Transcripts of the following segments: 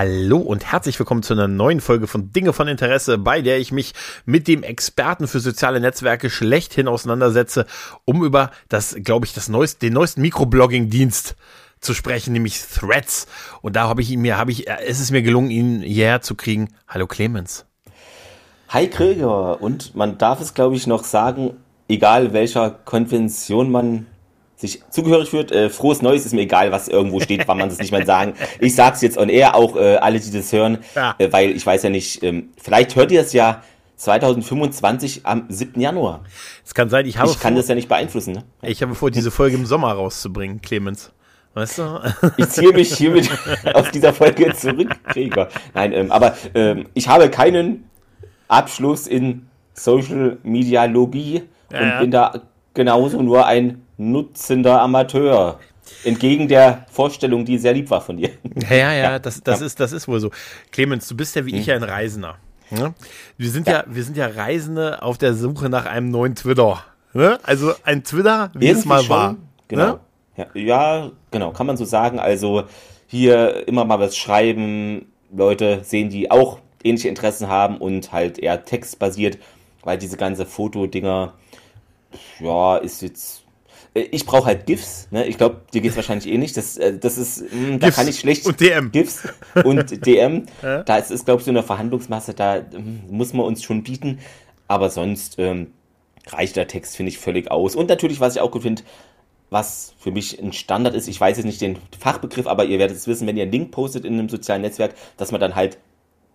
Hallo und herzlich willkommen zu einer neuen Folge von Dinge von Interesse, bei der ich mich mit dem Experten für soziale Netzwerke schlechthin auseinandersetze, um über das, glaube ich, das neueste, den neuesten Mikroblogging-Dienst zu sprechen, nämlich Threads. Und da habe ich ihn mir, habe ich, es ist mir gelungen, ihn hierher zu kriegen. Hallo Clemens. Hi Krieger. Und man darf es, glaube ich, noch sagen, egal welcher Konvention man sich zugehörig fühlt. Äh, frohes Neues ist mir egal, was irgendwo steht, wann man es nicht mehr sagen. Ich sag's jetzt on air, auch äh, alle, die das hören, ja. äh, weil ich weiß ja nicht, ähm, vielleicht hört ihr es ja 2025 am 7. Januar. Es kann sein, ich habe Ich kann vor, das ja nicht beeinflussen. Ne? Ich habe vor, diese Folge im Sommer rauszubringen, Clemens. Weißt du? Ich ziehe mich hiermit auf dieser Folge zurück, Krieger. Nein, ähm, aber ähm, ich habe keinen Abschluss in Social Media Logie ja, und ja. bin da genauso nur ein nutzender Amateur. Entgegen der Vorstellung, die sehr lieb war von dir. Ja, ja, ja, das, das, ja. Ist, das ist wohl so. Clemens, du bist ja wie hm. ich ein Reisender. Ne? Wir, sind ja. ja. wir sind ja Reisende auf der Suche nach einem neuen Twitter. Ne? Also ein Twitter, wie Irgendwie es mal schon, war. Genau. Ne? Ja, ja, genau, kann man so sagen. Also hier immer mal was schreiben, Leute sehen, die auch ähnliche Interessen haben und halt eher textbasiert, weil diese ganze Fotodinger, ja, ist jetzt ich brauche halt GIFs, ne? Ich glaube, dir geht es wahrscheinlich eh nicht. Das, äh, das ist, mh, hm, da kann ich schlecht. Und DM. GIFs und DM. Da ist es, glaube ich, so eine Verhandlungsmasse, da ähm, muss man uns schon bieten. Aber sonst ähm, reicht der Text, finde ich, völlig aus. Und natürlich, was ich auch gut finde, was für mich ein Standard ist, ich weiß jetzt nicht den Fachbegriff, aber ihr werdet es wissen, wenn ihr einen Link postet in einem sozialen Netzwerk, dass man dann halt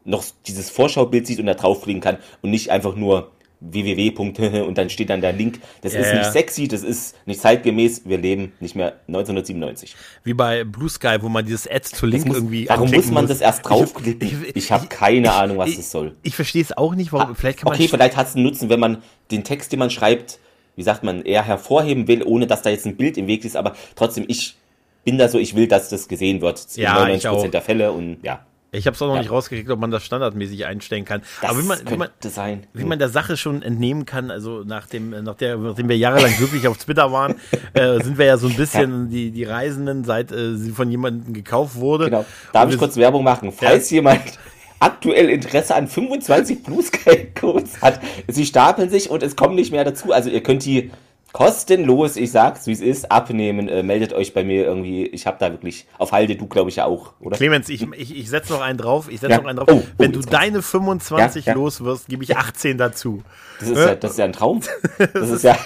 noch dieses Vorschaubild sieht und da draufklicken kann und nicht einfach nur www. und dann steht dann der Link. Das ja, ist nicht sexy, das ist nicht zeitgemäß. Wir leben nicht mehr 1997. Wie bei Blue Sky, wo man dieses Ads to Link muss, irgendwie. Warum muss man muss. das erst draufklicken? Ich, ich, ich habe keine ich, Ahnung, was das soll. Ich verstehe es auch nicht, warum. Ah, vielleicht kann man okay, vielleicht hat es einen Nutzen, wenn man den Text, den man schreibt, wie sagt man, eher hervorheben will, ohne dass da jetzt ein Bild im Weg ist. Aber trotzdem, ich bin da so, ich will, dass das gesehen wird. Ja, 99% der Fälle und ja. Ich habe es auch noch ja. nicht rausgekriegt, ob man das standardmäßig einstellen kann. Das Aber wie man, wie man, sein. wie man der Sache schon entnehmen kann, also nach dem, nach der, nachdem wir jahrelang wirklich auf Twitter waren, äh, sind wir ja so ein bisschen ja. die, die Reisenden, seit äh, sie von jemandem gekauft wurde. Genau. Darf ich kurz Werbung machen? Falls ja. jemand aktuell Interesse an 25 Blue Sky Codes hat, sie stapeln sich und es kommen nicht mehr dazu. Also ihr könnt die kostenlos, ich sag's, wie es ist, abnehmen. Äh, meldet euch bei mir irgendwie. Ich habe da wirklich auf Halde, du glaube ich ja auch, oder? Clemens, ich, ich, ich setze noch einen drauf. Ich setze ja. noch einen drauf. Oh, Wenn oh, du deine 25 ja, ja. los wirst, gebe ich 18 dazu. Das ist, ja, das ist ja ein Traum. Das ist ja.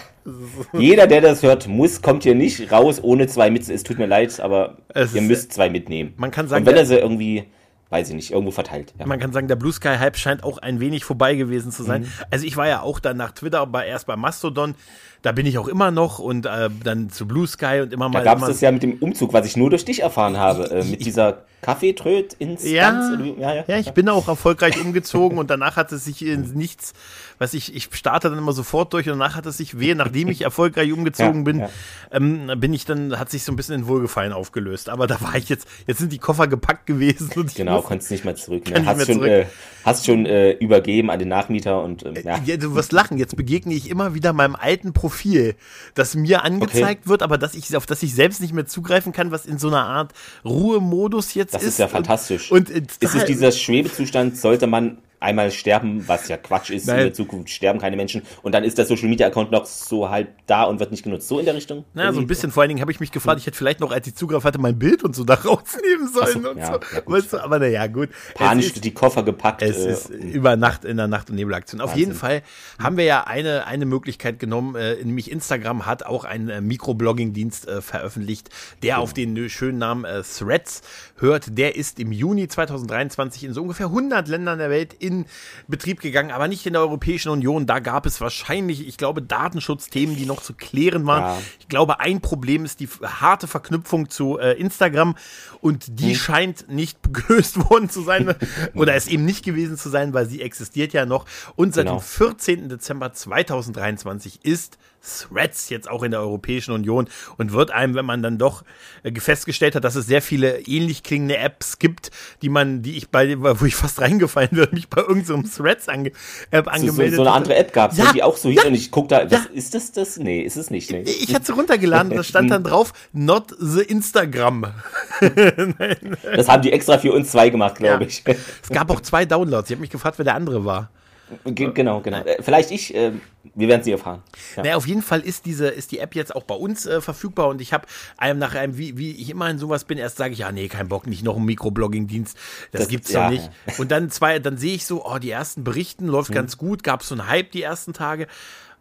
Jeder, der das hört, muss, kommt hier nicht raus ohne zwei mit. Es tut mir leid, aber es ihr müsst zwei mitnehmen. Man kann sagen, Und wenn er sie irgendwie weiß ich nicht, irgendwo verteilt. Ja. Man kann sagen, der Blue Sky Hype scheint auch ein wenig vorbei gewesen zu sein. Mhm. Also ich war ja auch dann nach Twitter, aber erst bei Mastodon, da bin ich auch immer noch und äh, dann zu Blue Sky und immer mal. Da gab es das ja mit dem Umzug, was ich nur durch dich erfahren habe, äh, mit dieser Kaffeetröd-Instanz. Ja, ja, ja, ja, ich bin auch erfolgreich umgezogen und danach hat es sich in nichts, was ich, ich starte dann immer sofort durch und danach hat es sich weh, nachdem ich erfolgreich umgezogen bin, ähm, bin ich dann, hat sich so ein bisschen in Wohlgefallen aufgelöst. Aber da war ich jetzt, jetzt sind die Koffer gepackt gewesen. Und genau, konntest nicht mehr zurück. Ne? Hast, schon, zurück. Äh, hast schon äh, übergeben an den Nachmieter und ähm, ja. ja. Du wirst lachen, jetzt begegne ich immer wieder meinem alten Profil, das mir angezeigt okay. wird, aber dass ich, auf das ich selbst nicht mehr zugreifen kann, was in so einer Art Ruhemodus jetzt das ist. Das ist ja fantastisch. Und, und ist es dieser Schwebezustand, sollte man einmal sterben, was ja Quatsch ist, Nein. in der Zukunft sterben keine Menschen und dann ist der Social Media Account noch so halb da und wird nicht genutzt. So in der Richtung? Naja, so ein bisschen. Vor allen Dingen habe ich mich gefragt, ich hätte vielleicht noch, als ich Zugriff hatte, mein Bild und so da rausnehmen sollen so, und ja, so. Ja, weißt du, aber naja, gut. Panisch ist, die Koffer gepackt. Es äh, ist über Nacht in der Nacht- und Nebelaktion. Auf jeden Fall haben wir ja eine, eine Möglichkeit genommen, äh, nämlich Instagram hat auch einen äh, Mikroblogging-Dienst äh, veröffentlicht, der genau. auf den schönen Namen äh, Threads hört. Der ist im Juni 2023 in so ungefähr 100 Ländern der Welt in Betrieb gegangen, aber nicht in der Europäischen Union. Da gab es wahrscheinlich, ich glaube, Datenschutzthemen, die noch zu klären waren. Ja. Ich glaube, ein Problem ist die harte Verknüpfung zu äh, Instagram und die hm. scheint nicht gelöst worden zu sein oder es eben nicht gewesen zu sein, weil sie existiert ja noch. Und seit genau. dem 14. Dezember 2023 ist Threads jetzt auch in der Europäischen Union und wird einem, wenn man dann doch äh, festgestellt hat, dass es sehr viele ähnlich klingende Apps gibt, die man, die ich bei, wo ich fast reingefallen würde, mich bei irgendeinem so Threads ange, App angemeldet. So, so, so eine andere App gab es, ja, die auch so ja, hieß und ich guck da, was, ja. ist das das? Nee, ist es nicht. Nee. Ich, ich hatte sie runtergeladen, da stand dann drauf, not the Instagram. das haben die extra für uns zwei gemacht, glaube ich. Es gab auch zwei Downloads. Ich habe mich gefragt, wer der andere war. Genau, genau. Äh, vielleicht ich, äh, wir werden sie erfahren. Ja. Naja, auf jeden Fall ist diese, ist die App jetzt auch bei uns äh, verfügbar und ich habe einem nach einem, wie, wie ich immer in sowas bin, erst sage ich, ja, nee, kein Bock, nicht noch ein Mikroblogging-Dienst. Das, das gibt's ja, doch nicht. Ja. Und dann zwei, dann sehe ich so, oh, die ersten Berichten läuft mhm. ganz gut, gab so einen Hype die ersten Tage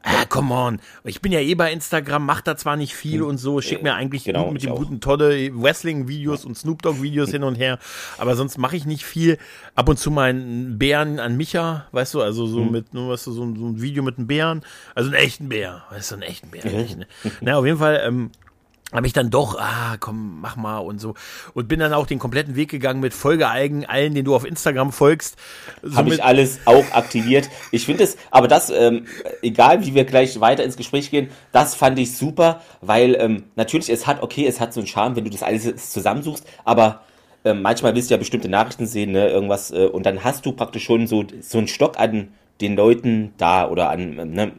ah, come on. Ich bin ja eh bei Instagram, mach da zwar nicht viel hm. und so, schick mir eigentlich genau, mit dem guten tolle Wrestling-Videos und Snoop Dogg-Videos hin und her, aber sonst mache ich nicht viel. Ab und zu meinen Bären an Micha, weißt du, also so hm. mit, nur weißt du, so, so, ein Video mit einem Bären, also einen echten Bär, weißt du, einen echten Bär. Ne? Na, auf jeden Fall, ähm, habe ich dann doch, ah, komm, mach mal und so. Und bin dann auch den kompletten Weg gegangen mit Folgeeigen, allen, den du auf Instagram folgst. Habe ich alles auch aktiviert. Ich finde es, aber das, ähm, egal wie wir gleich weiter ins Gespräch gehen, das fand ich super, weil ähm, natürlich, es hat, okay, es hat so einen Charme, wenn du das alles zusammensuchst, aber ähm, manchmal willst du ja bestimmte Nachrichten sehen, ne, irgendwas, äh, und dann hast du praktisch schon so, so einen Stock an den Leuten da oder an, ähm, ne,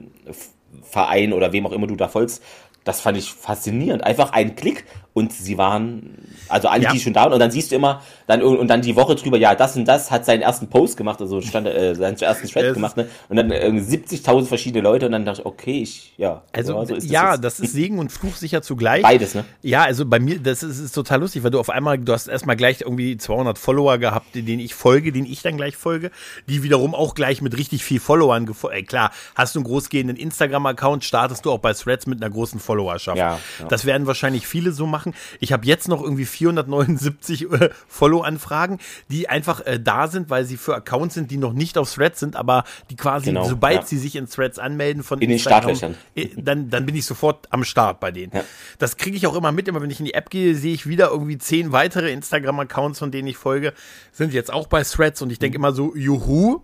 Verein oder wem auch immer du da folgst, das fand ich faszinierend. Einfach ein Klick und sie waren, also alle, ja. die schon da waren, und dann siehst du immer, dann und dann die Woche drüber, ja, das und das hat seinen ersten Post gemacht, also stand, äh, seinen ersten Thread gemacht, ne? Und dann äh, 70.000 verschiedene Leute und dann dachte ich, okay, ich, ja. Also, ja, so ja, das, das ist Segen und Fluch sicher zugleich. Beides, ne? Ja, also bei mir, das ist, ist total lustig, weil du auf einmal, du hast erstmal gleich irgendwie 200 Follower gehabt, denen ich folge, denen ich dann gleich folge, die wiederum auch gleich mit richtig viel Followern gefolgt. Äh, klar, hast du einen großgehenden Instagram-Account, startest du auch bei Threads mit einer großen Followerschaft. Ja, ja. Das werden wahrscheinlich viele so machen. Ich habe jetzt noch irgendwie 479 äh, Follow-Anfragen, die einfach äh, da sind, weil sie für Accounts sind, die noch nicht auf Threads sind, aber die quasi, genau, sobald ja. sie sich in Threads anmelden von in den Startlöchern, äh, dann, dann bin ich sofort am Start bei denen. Ja. Das kriege ich auch immer mit, immer wenn ich in die App gehe, sehe ich wieder irgendwie zehn weitere Instagram-Accounts, von denen ich folge, sind jetzt auch bei Threads und ich denke mhm. immer so, juhu,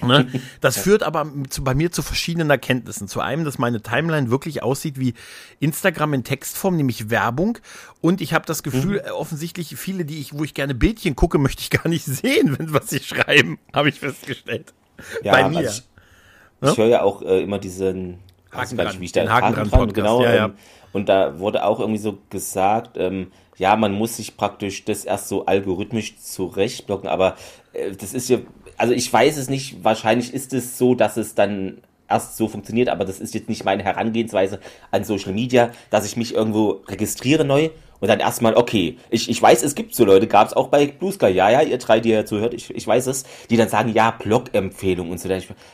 Ne? Das führt aber zu, bei mir zu verschiedenen Erkenntnissen. Zu einem, dass meine Timeline wirklich aussieht wie Instagram in Textform, nämlich Werbung. Und ich habe das Gefühl, mhm. Offensichtlich viele, die ich, wo ich gerne Bildchen gucke, möchte ich gar nicht sehen, wenn was sie schreiben, habe ich festgestellt. Ja, bei mir. Also ich, ne? ich höre ja auch äh, immer diesen Haken dran, wie ich den Haken, Haken dran, genau. Ja, ja. Ähm, und da wurde auch irgendwie so gesagt, ähm, ja, man muss sich praktisch das erst so algorithmisch zurechtblocken, aber äh, das ist ja also ich weiß es nicht, wahrscheinlich ist es so, dass es dann erst so funktioniert, aber das ist jetzt nicht meine Herangehensweise an Social Media, dass ich mich irgendwo registriere neu und dann erstmal, okay, ich, ich weiß, es gibt so Leute, gab es auch bei Blue Sky, ja, ja, ihr drei, die ihr zuhört, ich, ich weiß es, die dann sagen, ja, Blog-Empfehlung und so.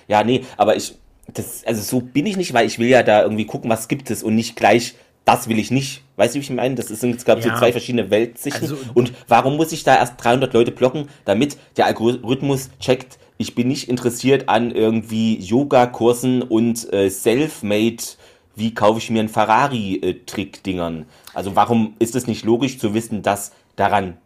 Ja, nee, aber ich, das, also so bin ich nicht, weil ich will ja da irgendwie gucken, was gibt es und nicht gleich das will ich nicht. Weißt du, wie ich meine? Das sind jetzt, glaube ich, ja. so zwei verschiedene Weltsichten. Also, und warum muss ich da erst 300 Leute blocken, damit der Algorithmus checkt, ich bin nicht interessiert an irgendwie Yoga-Kursen und äh, Self-Made, wie kaufe ich mir einen Ferrari-Trick-Dingern. Also warum ist es nicht logisch zu wissen, dass daran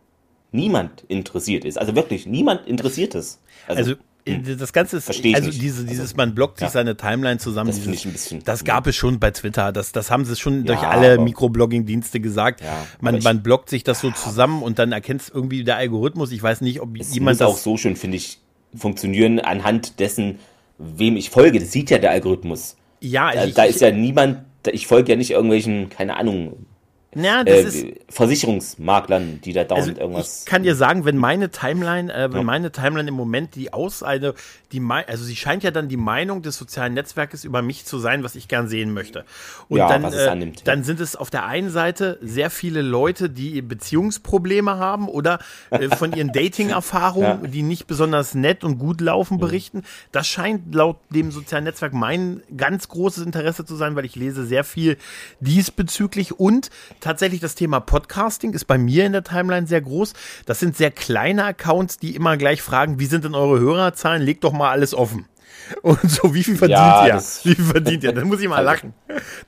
niemand interessiert ist? Also wirklich, niemand interessiert es. also, also. Das Ganze ist, Versteh also diese, dieses, also, man blockt sich ja. seine Timeline zusammen. Das finde ich ein bisschen. Das gab es schon bei Twitter. Das, das haben sie schon ja, durch alle Mikroblogging-Dienste gesagt. Ja, man, ich, man blockt sich das so zusammen und dann erkennt irgendwie der Algorithmus. Ich weiß nicht, ob es jemand muss auch so schon, finde ich, funktionieren anhand dessen, wem ich folge. Das sieht ja der Algorithmus. Ja, also da, ich, da ist ja niemand, ich folge ja nicht irgendwelchen, keine Ahnung, ja, das äh, ist Versicherungsmaklern, die da dauernd also irgendwas. Ich kann dir sagen, wenn meine Timeline, äh, wenn ja. meine Timeline im Moment die Auseine, die also sie scheint ja dann die Meinung des sozialen Netzwerkes über mich zu sein, was ich gern sehen möchte. Und ja, dann, äh, dann sind es auf der einen Seite sehr viele Leute, die Beziehungsprobleme haben oder äh, von ihren Dating-Erfahrungen, die nicht besonders nett und gut laufen, mhm. berichten. Das scheint laut dem sozialen Netzwerk mein ganz großes Interesse zu sein, weil ich lese sehr viel diesbezüglich und tatsächlich das Thema Podcasting ist bei mir in der Timeline sehr groß. Das sind sehr kleine Accounts, die immer gleich fragen, wie sind denn eure Hörerzahlen? Legt doch mal alles offen. Und so, wie viel verdient Ja, ihr? Wie viel verdient ihr? Dann muss ich mal lachen.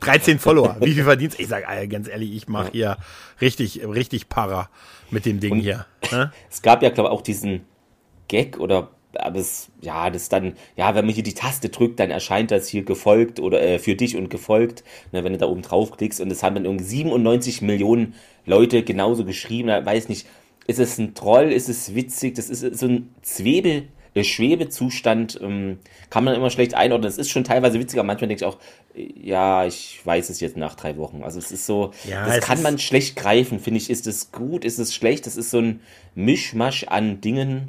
13 Follower. Wie viel verdient Ich sag, Alter, ganz ehrlich, ich mache hier richtig, richtig Para mit dem Ding hier. Ne? Es gab ja, glaube ich, auch diesen Gag oder aber es, ja, das dann, ja, wenn man hier die Taste drückt, dann erscheint das hier gefolgt oder äh, für dich und gefolgt, ne, wenn du da oben draufklickst und es haben dann irgendwie 97 Millionen Leute genauso geschrieben, da weiß nicht, ist es ein Troll, ist es witzig, das ist so ein Zwebel, äh, Schwebezustand, ähm, kann man immer schlecht einordnen, es ist schon teilweise witziger, manchmal denke ich auch, äh, ja, ich weiß es jetzt nach drei Wochen, also es ist so, Ja, das kann man schlecht greifen, finde ich, ist es gut, ist es schlecht, das ist so ein Mischmasch an Dingen,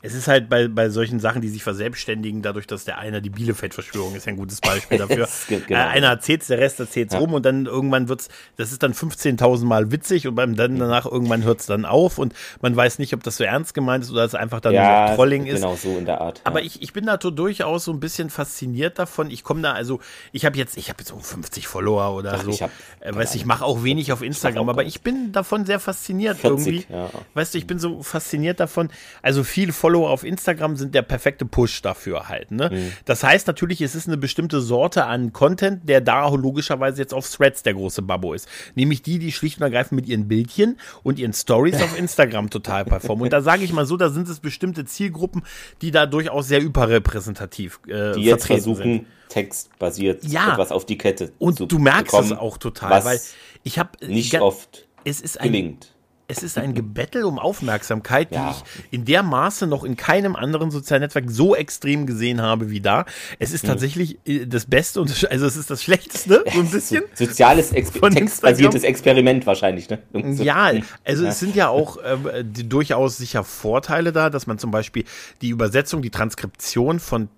Es ist halt bei, bei solchen Sachen, die sich verselbstständigen, dadurch, dass der eine die Bielefeld-Verschwörung ist ja ein gutes Beispiel dafür. Es genau. äh, einer erzählt's, der Rest erzählt's rum und dann irgendwann wird's, das ist dann 15.000 Mal witzig und beim dann danach irgendwann hört's dann auf und man weiß nicht, ob das so ernst gemeint ist oder es einfach dann nur ja, noch Trolling ist. genau so in der Art. Aber ja. ich, ich bin da so durchaus so ein bisschen fasziniert davon. Ich komme da, also ich habe jetzt, ich habe jetzt so 50 Follower oder Ach, so. ich hab- äh, weißt du, ich mache auch wenig auf Instagram, aber ich bin davon sehr fasziniert 40, irgendwie. ja. Weißt du, ich bin so fasziniert davon. Also viele Follower auf Instagram sind der perfekte Push dafür halt. Ne? Mhm. Das heißt natürlich, es ist eine bestimmte Sorte an Content, der da logischerweise jetzt auf Threads der große Babbo ist. Nämlich die, die schlicht und ergreifend mit ihren Bildchen und ihren Stories auf Instagram total performen. Und da sage ich mal so, da sind es bestimmte Zielgruppen, die da durchaus sehr überrepräsentativ äh, die jetzt versuchen, sind. textbasiert Ja. etwas auf die Kette Und zu du merkst bekommen, es auch total, weil ich habe nicht oft es ist ein gelingt. Es ist ein Gebettel um Aufmerksamkeit, die Ja. ich in der Maße noch in keinem anderen sozialen Netzwerk so extrem gesehen habe wie da. Es Mhm. ist tatsächlich äh, das Beste und also es ist das Schlechteste, so ein bisschen. So, soziales Ex Von textbasiertes Experiment wahrscheinlich, ne? So. Ja, also es sind ja auch die, durchaus sicher Vorteile da, dass man zum Beispiel die Übersetzung, die Transkription von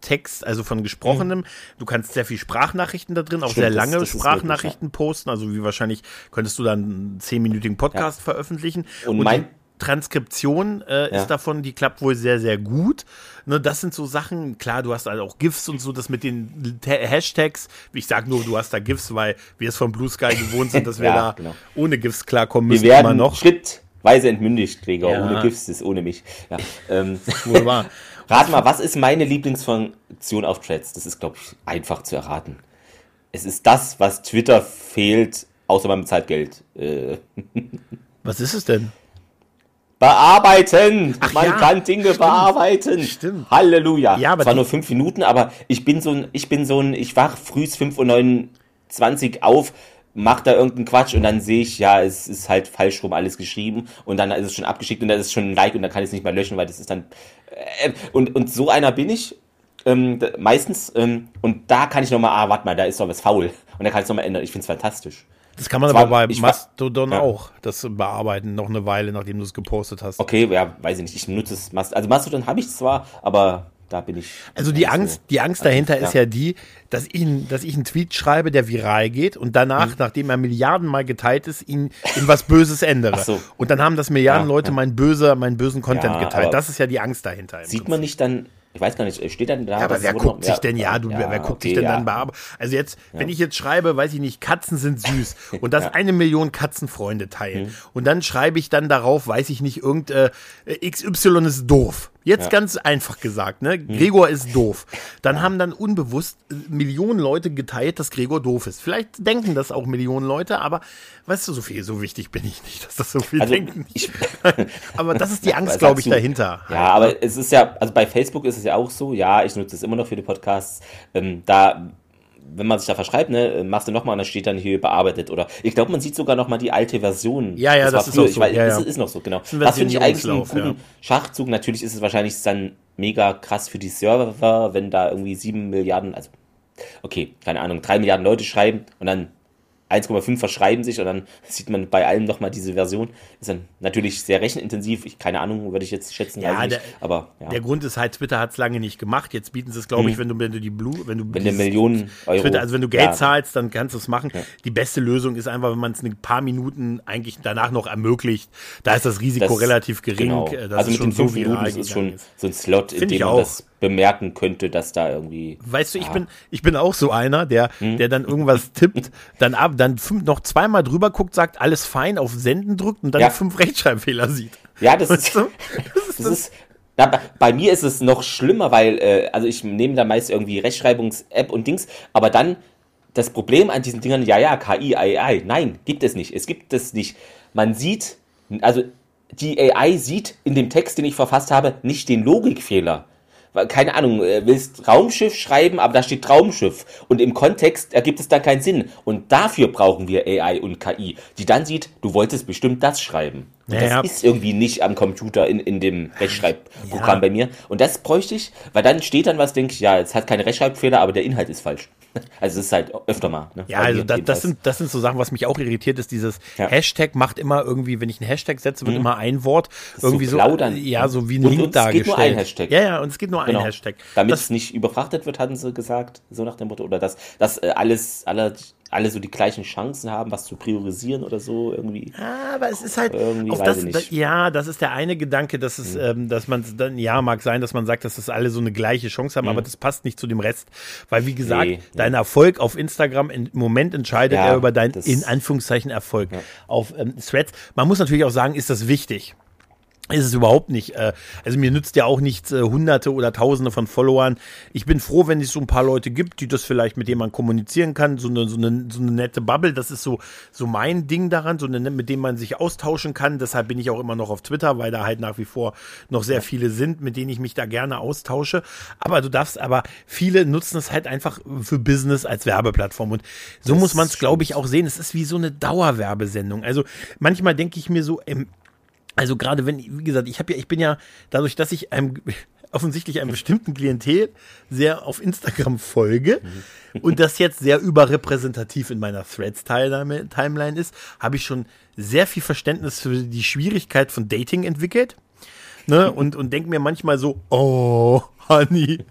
Text, also von gesprochenem, du kannst sehr viel Sprachnachrichten da drin, auch Mhm. Stimmt, sehr das- lange das ist Sprachnachrichten posten, also wie wahrscheinlich könntest du dann einen zehnminütigen Podcast veröffentlichen. Und mein- Transkription äh, Ja. ist davon, die klappt wohl sehr, sehr gut. Ne, das sind so Sachen, klar, du hast halt auch GIFs und so, das mit den Ta- Hashtags. Ich sag nur, du hast da GIFs, weil wir es von Blue Sky gewohnt sind, dass wir Ja, da genau. ohne GIFs klarkommen Wir müssen immer werden noch. schrittweise entmündigt, Gregor. Ja. Ohne Gifts ist ohne mich. Ja, ähm, wahr. rat mal, was ist meine Lieblingsfunktion auf Threads? Das ist, glaube ich, einfach zu erraten. Es ist das, was Twitter fehlt, außer man bezahlt Geld. Äh, Was ist es denn? Bearbeiten! Ach Man ja, kann Dinge bearbeiten! Stimmt. Halleluja! Ja, aber Zwar nur fünf Minuten, aber ich bin so ein, ich bin so ein, ich wach frühs 5.29 Uhr auf, mach da irgendeinen Quatsch und dann sehe ich, ja, es ist halt falsch rum alles geschrieben und dann ist es schon abgeschickt und dann ist es schon ein Like und dann kann ich es nicht mehr löschen, weil das ist dann. Äh, und, und so einer bin ich. Ähm, meistens, ähm, und da kann ich nochmal, ah, warte mal, da ist doch was faul. Und da kann ich es nochmal ändern. Ich finde es fantastisch. Das kann man Zwar- aber bei war- Mastodon Ja. auch, das bearbeiten, noch eine Weile, nachdem du es gepostet hast. Okay, ja, weiß ich nicht. Ich nutze es. Mast- Also Mastodon habe ich zwar, aber da bin ich. Also die nicht so Angst, die Angst dahinter ist ja die, dass ich, dass ich einen Tweet schreibe, der viral geht und danach, Mhm. nachdem er Milliardenmal geteilt ist, ihn in was Böses ändere. So. Und dann haben das Milliarden Ja, Leute ja. meinen böse, meinen bösen Content Ja, geteilt. Das ist ja die Angst dahinter. Sieht Prinzip. man nicht dann, ich weiß gar nicht, steht dann da. Ja, aber wer guckt noch- sich denn, ja, du, wer, wer guckt okay, sich denn ja. dann bearbeiten? Also jetzt, wenn ich jetzt schreibe, weiß ich nicht, Katzen sind süß und das eine Million Katzenfreunde teilen Mhm. und dann schreibe ich dann darauf, weiß ich nicht, irgend äh, XY ist doof. Jetzt Ja. Ganz einfach gesagt, ne? Gregor ist doof. Dann haben dann unbewusst äh, Millionen Leute geteilt, dass Gregor doof ist. Vielleicht denken das auch Millionen Leute, aber weißt du, so viel, so wichtig bin ich nicht, dass das so viel Also, denken. aber das ist die Angst, glaube ich, du? dahinter. ja, aber es ist ja, also bei Facebook ist es ja auch so, ja, ich nutze es immer noch für die Podcasts. Ähm, da, wenn man sich da verschreibt, ne, machst du nochmal und dann steht dann hier bearbeitet oder ich glaube, man sieht sogar nochmal die alte Version. Ja, ja, das ist auch so. Ich weiß, Ja, ja. ist noch so, genau. ein Das finde ich eigentlich einen guten ja. Schachzug. Natürlich ist es wahrscheinlich dann mega krass für die Server, wenn da irgendwie sieben Milliarden, also okay, keine Ahnung, drei Milliarden Leute schreiben und dann 1,5 verschreiben sich und dann sieht man bei allem nochmal diese Version. Ist dann natürlich sehr rechenintensiv. Ich, keine Ahnung, würde ich jetzt schätzen. Ja, der- nicht. aber ja. Der Grund ist halt, Twitter hat es lange nicht gemacht. Jetzt bieten sie es, glaube ich, wenn du, wenn du die Blue, wenn du Mhm. wenn dieses Millionen Euro. Twitter, also wenn du Geld ja, zahlst, dann kannst du es machen. Die beste Lösung ist einfach, wenn man es ein paar Minuten eigentlich danach noch ermöglicht. Da ist das Risiko das- relativ gering. Genau. äh, Also es mit den schon fünf so Minuten, ist gegangen schon so ein Slot, in Finde ich dem man auch. das bemerken könnte, dass da irgendwie. Weißt du, ich bin, ich bin auch so einer, der, hm? der dann irgendwas tippt, dann ab, dann fünf, noch zweimal drüber guckt, sagt, alles fein, auf Senden drückt und dann ja. fünf Rechtschreibfehler sieht. Ja, das weißt ist, du? das ist, das ist na, bei, bei, mir ist es noch schlimmer, weil, äh, also ich nehme da meist irgendwie Rechtschreibungs-App und Dings, aber dann das Problem an diesen Dingern, ja, ja, KI, AI, nein, gibt es nicht. Es gibt es nicht. Man sieht, also die AI sieht in dem Text, den ich verfasst habe, nicht den Logikfehler keine Ahnung, äh, willst Raumschiff schreiben, aber da steht Traumschiff. Und im Kontext ergibt es dann keinen Sinn. Und dafür brauchen wir AI und KI, die dann sieht, du wolltest bestimmt das schreiben. Und ja, das ist irgendwie nicht am Computer in, in dem Rechtschreibprogramm ja. bei mir. Und das bräuchte ich, weil dann steht dann was, denke ich, ja, es hat keine Rechtschreibfehler, aber der Inhalt ist falsch. Also es ist halt öfter mal. Ne? Ja, also das, das, sind, das sind so Sachen, was mich auch irritiert, ist dieses ja. Hashtag macht immer irgendwie, wenn ich einen Hashtag setze, wird mhm. immer ein Wort irgendwie so, so, ja, so wie ein und, Link und dargestellt. Es geht nur ein Hashtag. Ja, ja, und es geht nur genau. ein Hashtag. Damit es nicht überfrachtet wird, hatten sie gesagt, so nach dem Motto, oder dass, dass äh, alles, alle alle so die gleichen Chancen haben, was zu priorisieren oder so irgendwie. Ja, aber es ist halt irgendwie, das, das, ja, das ist der eine Gedanke, dass es, mhm. ähm, dass man dann ja mag sein, dass man sagt, dass das alle so eine gleiche Chance haben, mhm. aber das passt nicht zu dem Rest, weil wie gesagt, nee, dein ja. Erfolg auf Instagram im Moment entscheidet ja, er über deinen in Anführungszeichen Erfolg ja. auf ähm, Threads. Man muss natürlich auch sagen, ist das wichtig ist es überhaupt nicht. Äh, also mir nützt ja auch nichts äh, hunderte oder tausende von Followern. Ich bin froh, wenn es so ein paar Leute gibt, die das vielleicht mit denen man kommunizieren kann, so eine, so eine, so eine nette Bubble. Das ist so, so mein Ding daran, so eine, mit dem man sich austauschen kann. Deshalb bin ich auch immer noch auf Twitter, weil da halt nach wie vor noch sehr viele sind, mit denen ich mich da gerne austausche. Aber du darfst, aber viele nutzen es halt einfach für Business als Werbeplattform. Und so das muss man es, glaube ich, auch sehen. Es ist wie so eine Dauerwerbesendung. Also manchmal denke ich mir so, im also gerade wenn, wie gesagt, ich habe ja, ich bin ja dadurch, dass ich einem offensichtlich einem bestimmten Klientel sehr auf Instagram folge und das jetzt sehr überrepräsentativ in meiner Threads-Timeline ist, habe ich schon sehr viel Verständnis für die Schwierigkeit von Dating entwickelt. Ne? Und, und denke mir manchmal so, oh, Honey.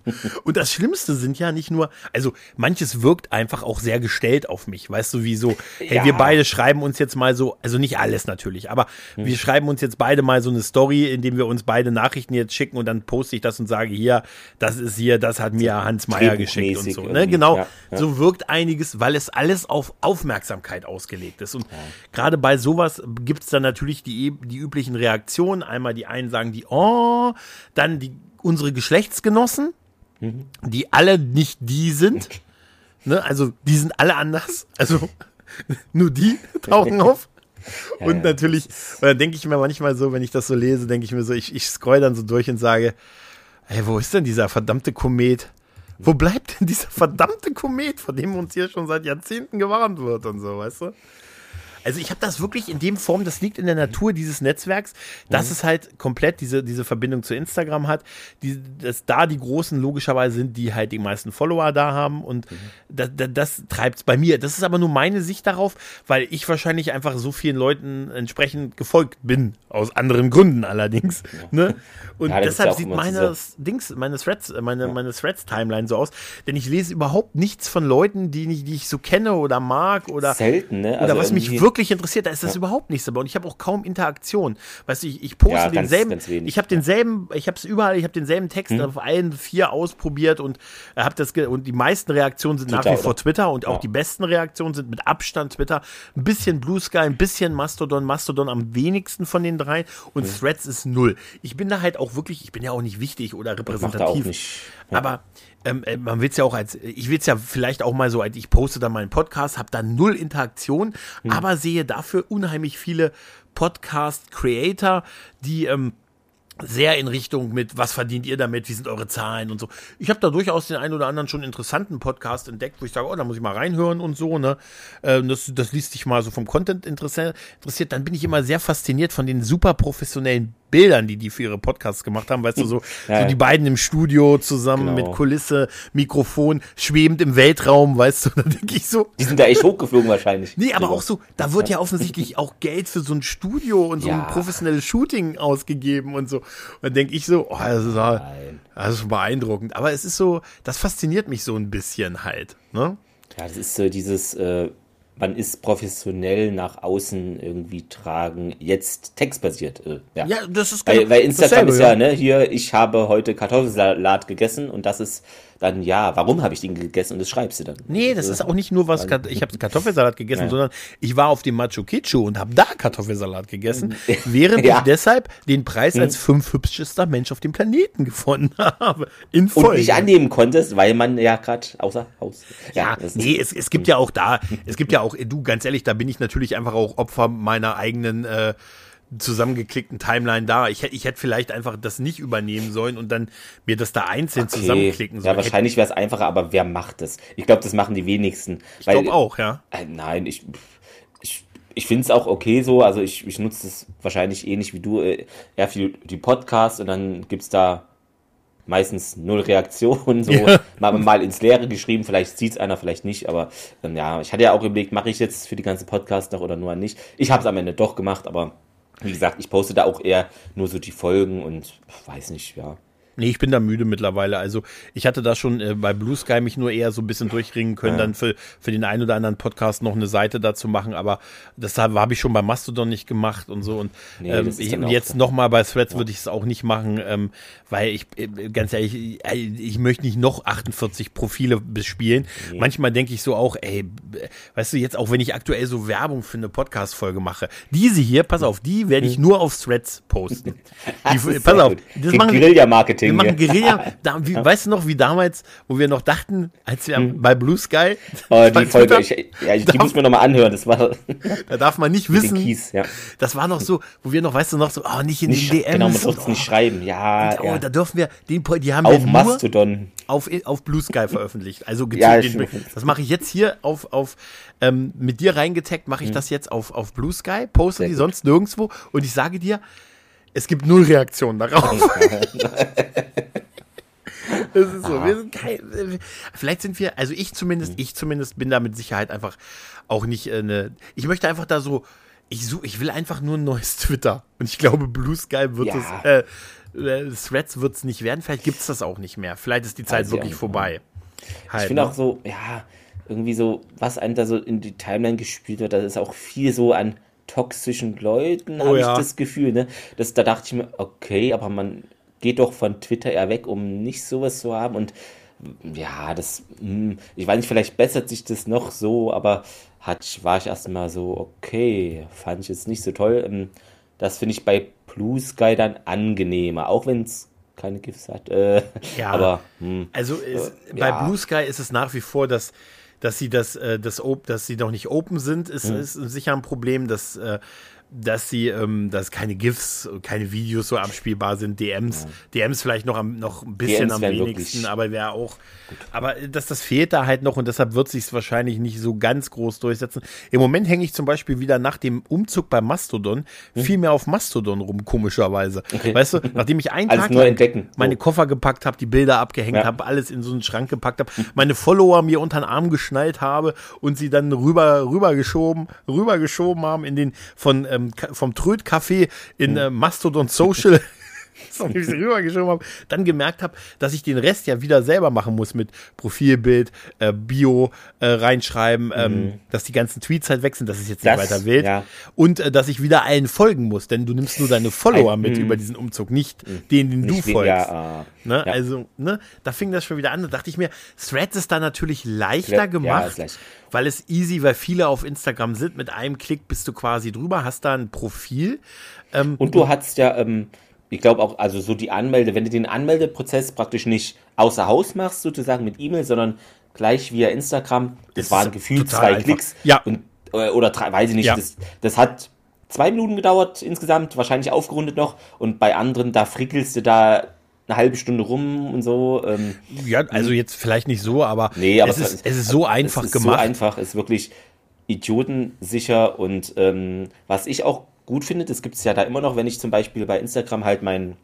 Und das Schlimmste sind ja nicht nur, also manches wirkt einfach auch sehr gestellt auf mich, weißt du, wie so, hey, ja. wir beide schreiben uns jetzt mal so, also nicht alles natürlich, aber hm. wir schreiben uns jetzt beide mal so eine Story, indem wir uns beide Nachrichten jetzt schicken und dann poste ich das und sage, hier, das ist hier, das hat mir Hans Meyer geschickt und so. Ne? Genau, ja, ja. so wirkt einiges, weil es alles auf Aufmerksamkeit ausgelegt ist. Und gerade bei sowas gibt es dann natürlich die, die üblichen Reaktionen. Einmal die einen sagen die, oh, dann die unsere Geschlechtsgenossen, mhm. die alle nicht die sind. Ne? Also die sind alle anders. Also nur die tauchen auf. Ja, und ja, natürlich, da denke ich mir manchmal so, wenn ich das so lese, denke ich mir so, ich, ich scroll dann so durch und sage, ey, wo ist denn dieser verdammte Komet? Wo bleibt denn dieser verdammte Komet, vor dem uns hier schon seit Jahrzehnten gewarnt wird und so, weißt du? Also ich habe das wirklich in dem Form, das liegt in der Natur dieses Netzwerks, dass mhm. es halt komplett diese, diese Verbindung zu Instagram hat, die, dass da die Großen logischerweise sind, die halt die meisten Follower da haben und mhm. das, das, das treibt es bei mir. Das ist aber nur meine Sicht darauf, weil ich wahrscheinlich einfach so vielen Leuten entsprechend gefolgt bin, aus anderen Gründen allerdings. Ne? Und ja, deshalb ja sieht meine Dings, meine Threads, meine, ja. meine Threads-Timeline so aus, denn ich lese überhaupt nichts von Leuten, die, die ich so kenne oder mag oder, Selten, ne? also oder was mich wirklich wirklich interessiert, da ist das ja. überhaupt nichts dabei. Und ich habe auch kaum Interaktion. Weißt du, ich, ich poste ja, ganz, denselben, ganz ich habe denselben, ich habe es überall, ich habe denselben Text hm. auf allen vier ausprobiert und äh, habe das und die meisten Reaktionen sind Twitter, nach wie vor Twitter und auch die besten Reaktionen sind mit Abstand Twitter, ein bisschen Blue Sky, ein bisschen Mastodon, Mastodon am wenigsten von den drei und hm. Threads ist null. Ich bin da halt auch wirklich, ich bin ja auch nicht wichtig oder repräsentativ. Ja. Aber ähm, äh, man will es ja auch als, ich will es ja vielleicht auch mal so, als ich poste da meinen Podcast, habe da null Interaktion, hm. aber sehe dafür unheimlich viele Podcast-Creator, die ähm, sehr in Richtung mit, was verdient ihr damit, wie sind eure Zahlen und so. Ich habe da durchaus den einen oder anderen schon interessanten Podcast entdeckt, wo ich sage, oh, da muss ich mal reinhören und so, ne? Ähm, das, das liest sich mal so vom Content interessiert. Dann bin ich immer sehr fasziniert von den super professionellen Bildern, die die für ihre Podcasts gemacht haben, weißt du, so, ja, so die beiden im Studio zusammen genau. mit Kulisse, Mikrofon, schwebend im Weltraum, weißt du, da denke ich so. Die sind da echt hochgeflogen wahrscheinlich. Nee, aber auch so, da wird ja offensichtlich auch Geld für so ein Studio und so ja. ein professionelles Shooting ausgegeben und so. Und dann denke ich so, oh, das ist, das ist beeindruckend. Aber es ist so, das fasziniert mich so ein bisschen halt, ne? Ja, das ist so dieses, äh, man ist professionell nach außen irgendwie tragen, jetzt textbasiert. Äh, ja. Ja, das ist Weil, genau weil Instagram dasselbe, ist ja, ne, hier, ich habe heute Kartoffelsalat gegessen und das ist dann, ja, warum habe ich den gegessen und das schreibst du dann. Nee, das ist auch nicht nur was, ich habe Kartoffelsalat gegessen, sondern ich war auf dem Machu Picchu und habe da Kartoffelsalat gegessen, während Ja. ich deshalb den Preis als fünf hübschester Mensch auf dem Planeten gefunden habe. In Und Folge. nicht annehmen konntest, weil man ja gerade außer Haus. Ja, ist- nee, es, es gibt ja auch da, es gibt ja auch, du, ganz ehrlich, da bin ich natürlich einfach auch Opfer meiner eigenen äh, zusammengeklickten Timeline da. Ich, hätte- ich hätte vielleicht einfach das nicht übernehmen sollen und dann mir das da einzeln Okay. zusammenklicken Ja, sollen. wahrscheinlich wäre es einfacher, aber wer macht das? Ich glaube, das machen die wenigsten. ich glaube auch, ja. Äh, nein, ich, ich, ich finde es auch okay so. Also ich, ich nutze es wahrscheinlich ähnlich wie du, äh, eher für die Podcasts und dann gibt's da meistens null Reaktionen. So Ja. mal, mal ins Leere geschrieben, vielleicht sieht's einer, vielleicht nicht. Aber ähm, ja, ich hatte ja auch überlegt, mache ich jetzt für die ganzen Podcasts noch oder nur nicht. Ich habe es am Ende doch gemacht, aber wie gesagt, ich poste da auch eher nur so die Folgen und weiß nicht, ja. Nee, ich bin da müde mittlerweile. Also ich hatte da schon äh, bei Blue Sky mich nur eher so ein bisschen durchringen können, dann für, für den einen oder anderen Podcast noch eine Seite dazu machen, aber das habe hab ich schon bei Mastodon nicht gemacht und so. Und Nee, ähm, ich, jetzt so. nochmal bei Threads würde ich es auch nicht machen, ähm, weil ich, äh, ganz ehrlich, ich, ich möchte nicht noch 48 Profile bespielen. Manchmal denke ich so auch, ey, b- weißt du, jetzt auch wenn ich aktuell so Werbung für eine Podcast-Folge mache, diese hier, pass auf, die werde ich nur auf Threads posten. Die, pass auf, das machen Guerilla-Marketing wir machen. Guerilla. Da, wie, Weißt du noch, wie damals, wo wir noch dachten, als wir bei Blue Sky, Hm. Oh, die Folge, ich, ja, die muss man nochmal anhören. Das war da darf man nicht wissen. Kies, ja. Das war noch so, wo wir noch, weißt du noch, so, oh, nicht in Nicht, den DMs. genau, man und, durfte es nicht schreiben. Ja, oh, ja. da dürfen wir, den, die haben Auf wir Mastodon. auf, auf Blue Sky veröffentlicht. Also Ja, den, stimmt. das mache ich jetzt hier auf, auf ähm, mit dir reingetaggt, mache ich das jetzt auf, auf Blue Sky, poste Sehr die gut. sonst nirgendwo und ich sage dir, es gibt null Reaktionen darauf. Das ist so. Wir sind kein, äh, vielleicht sind wir, also ich zumindest, Mhm. ich zumindest bin da mit Sicherheit einfach auch nicht äh, eine. Ich möchte einfach da so, ich such, ich will einfach nur ein neues Twitter. Und ich glaube, Blue Sky wird Ja. es, äh, äh, Threads wird es nicht werden. Vielleicht gibt es das auch nicht mehr. Vielleicht ist die Zeit ich wirklich nicht. vorbei. Halt, Ich finde ne? auch so, ja, irgendwie so, was einem da so in die Timeline gespielt wird, da ist auch viel so an toxischen Leuten, Oh habe ja. ich das Gefühl, ne? Das, da dachte ich mir, okay, aber man geht doch von Twitter eher weg, um nicht sowas zu haben und ja, das, hm, ich weiß nicht, vielleicht bessert sich das noch so, aber hat, war ich erstmal so, okay, fand ich jetzt nicht so toll. Ähm, Das finde ich bei Blue Sky dann angenehmer, auch wenn es keine GIFs hat. Äh, Ja. Aber, hm, Also ist, Äh, bei ja. Blue Sky ist es nach wie vor, dass, dass sie das, äh, das dass sie noch nicht open sind, ist, Mhm. ist sicher ein Problem, dass, äh, dass sie, ähm, dass keine GIFs, keine Videos so abspielbar sind, DMs, DMs vielleicht noch am, noch ein bisschen DMs am wenigsten, wirklich- aber wäre auch, aber äh, das, fehlt da halt noch und deshalb wird sich es wahrscheinlich nicht so ganz groß durchsetzen. Im Moment hänge ich zum Beispiel wieder nach dem Umzug bei Mastodon viel mehr auf Mastodon rum, komischerweise. Hm. Okay. Weißt du, nachdem ich einen Tag meine So. Koffer gepackt habe, die Bilder abgehängt Ja. habe, alles in so einen Schrank gepackt habe, meine Follower mir unter den Arm geschnallt habe und sie dann rüber rübergeschoben, rübergeschoben haben in den von ähm, Ka- vom Tröd-Café in äh, Mastodon Social. so wie ich sie rübergeschoben habe, dann gemerkt habe, dass ich den Rest ja wieder selber machen muss mit Profilbild, äh, Bio äh, reinschreiben, ähm, dass die ganzen Tweets halt weg sind, das ist jetzt nicht Mhm. Das, weiter wild. ja. Und äh, dass ich wieder allen folgen muss, denn du nimmst nur deine Follower Ein- mit mhm. über diesen Umzug, nicht den, den du Nicht wen- folgst. ja, äh, Ne? Ja. Also, ne, da fing das schon wieder an. Da dachte ich mir, Threads ist da natürlich leichter Ja, gemacht, leicht. weil es easy, weil viele auf Instagram sind. Mit einem Klick bist du quasi drüber, hast da ein Profil. Ähm, Und du hattest ja, ähm, ich glaube auch, also so die Anmelde, wenn du den Anmeldeprozess praktisch nicht außer Haus machst, sozusagen mit E-Mail, sondern gleich via Instagram, das ist waren gefühlt zwei einfach. Klicks. Ja. Und, äh, oder drei, weiß ich nicht, Ja. das, das hat zwei Minuten gedauert insgesamt, wahrscheinlich aufgerundet noch. Und bei anderen, da frickelst du da eine halbe Stunde rum und so. Ähm, ja, also jetzt vielleicht nicht so, aber, Nee, aber es, ist, es ist so einfach es ist gemacht. So einfach, ist wirklich idiotensicher und ähm, was ich auch gut finde, das gibt es ja da immer noch, wenn ich zum Beispiel bei Instagram halt mein,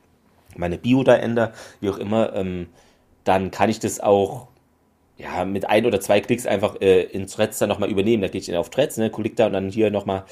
meine Bio da ändere, wie auch immer, ähm, dann kann ich das auch ja, mit ein oder zwei Klicks einfach äh, in Threads dann nochmal übernehmen. Da gehe ich dann auf Threads, ne, klick da und dann hier nochmal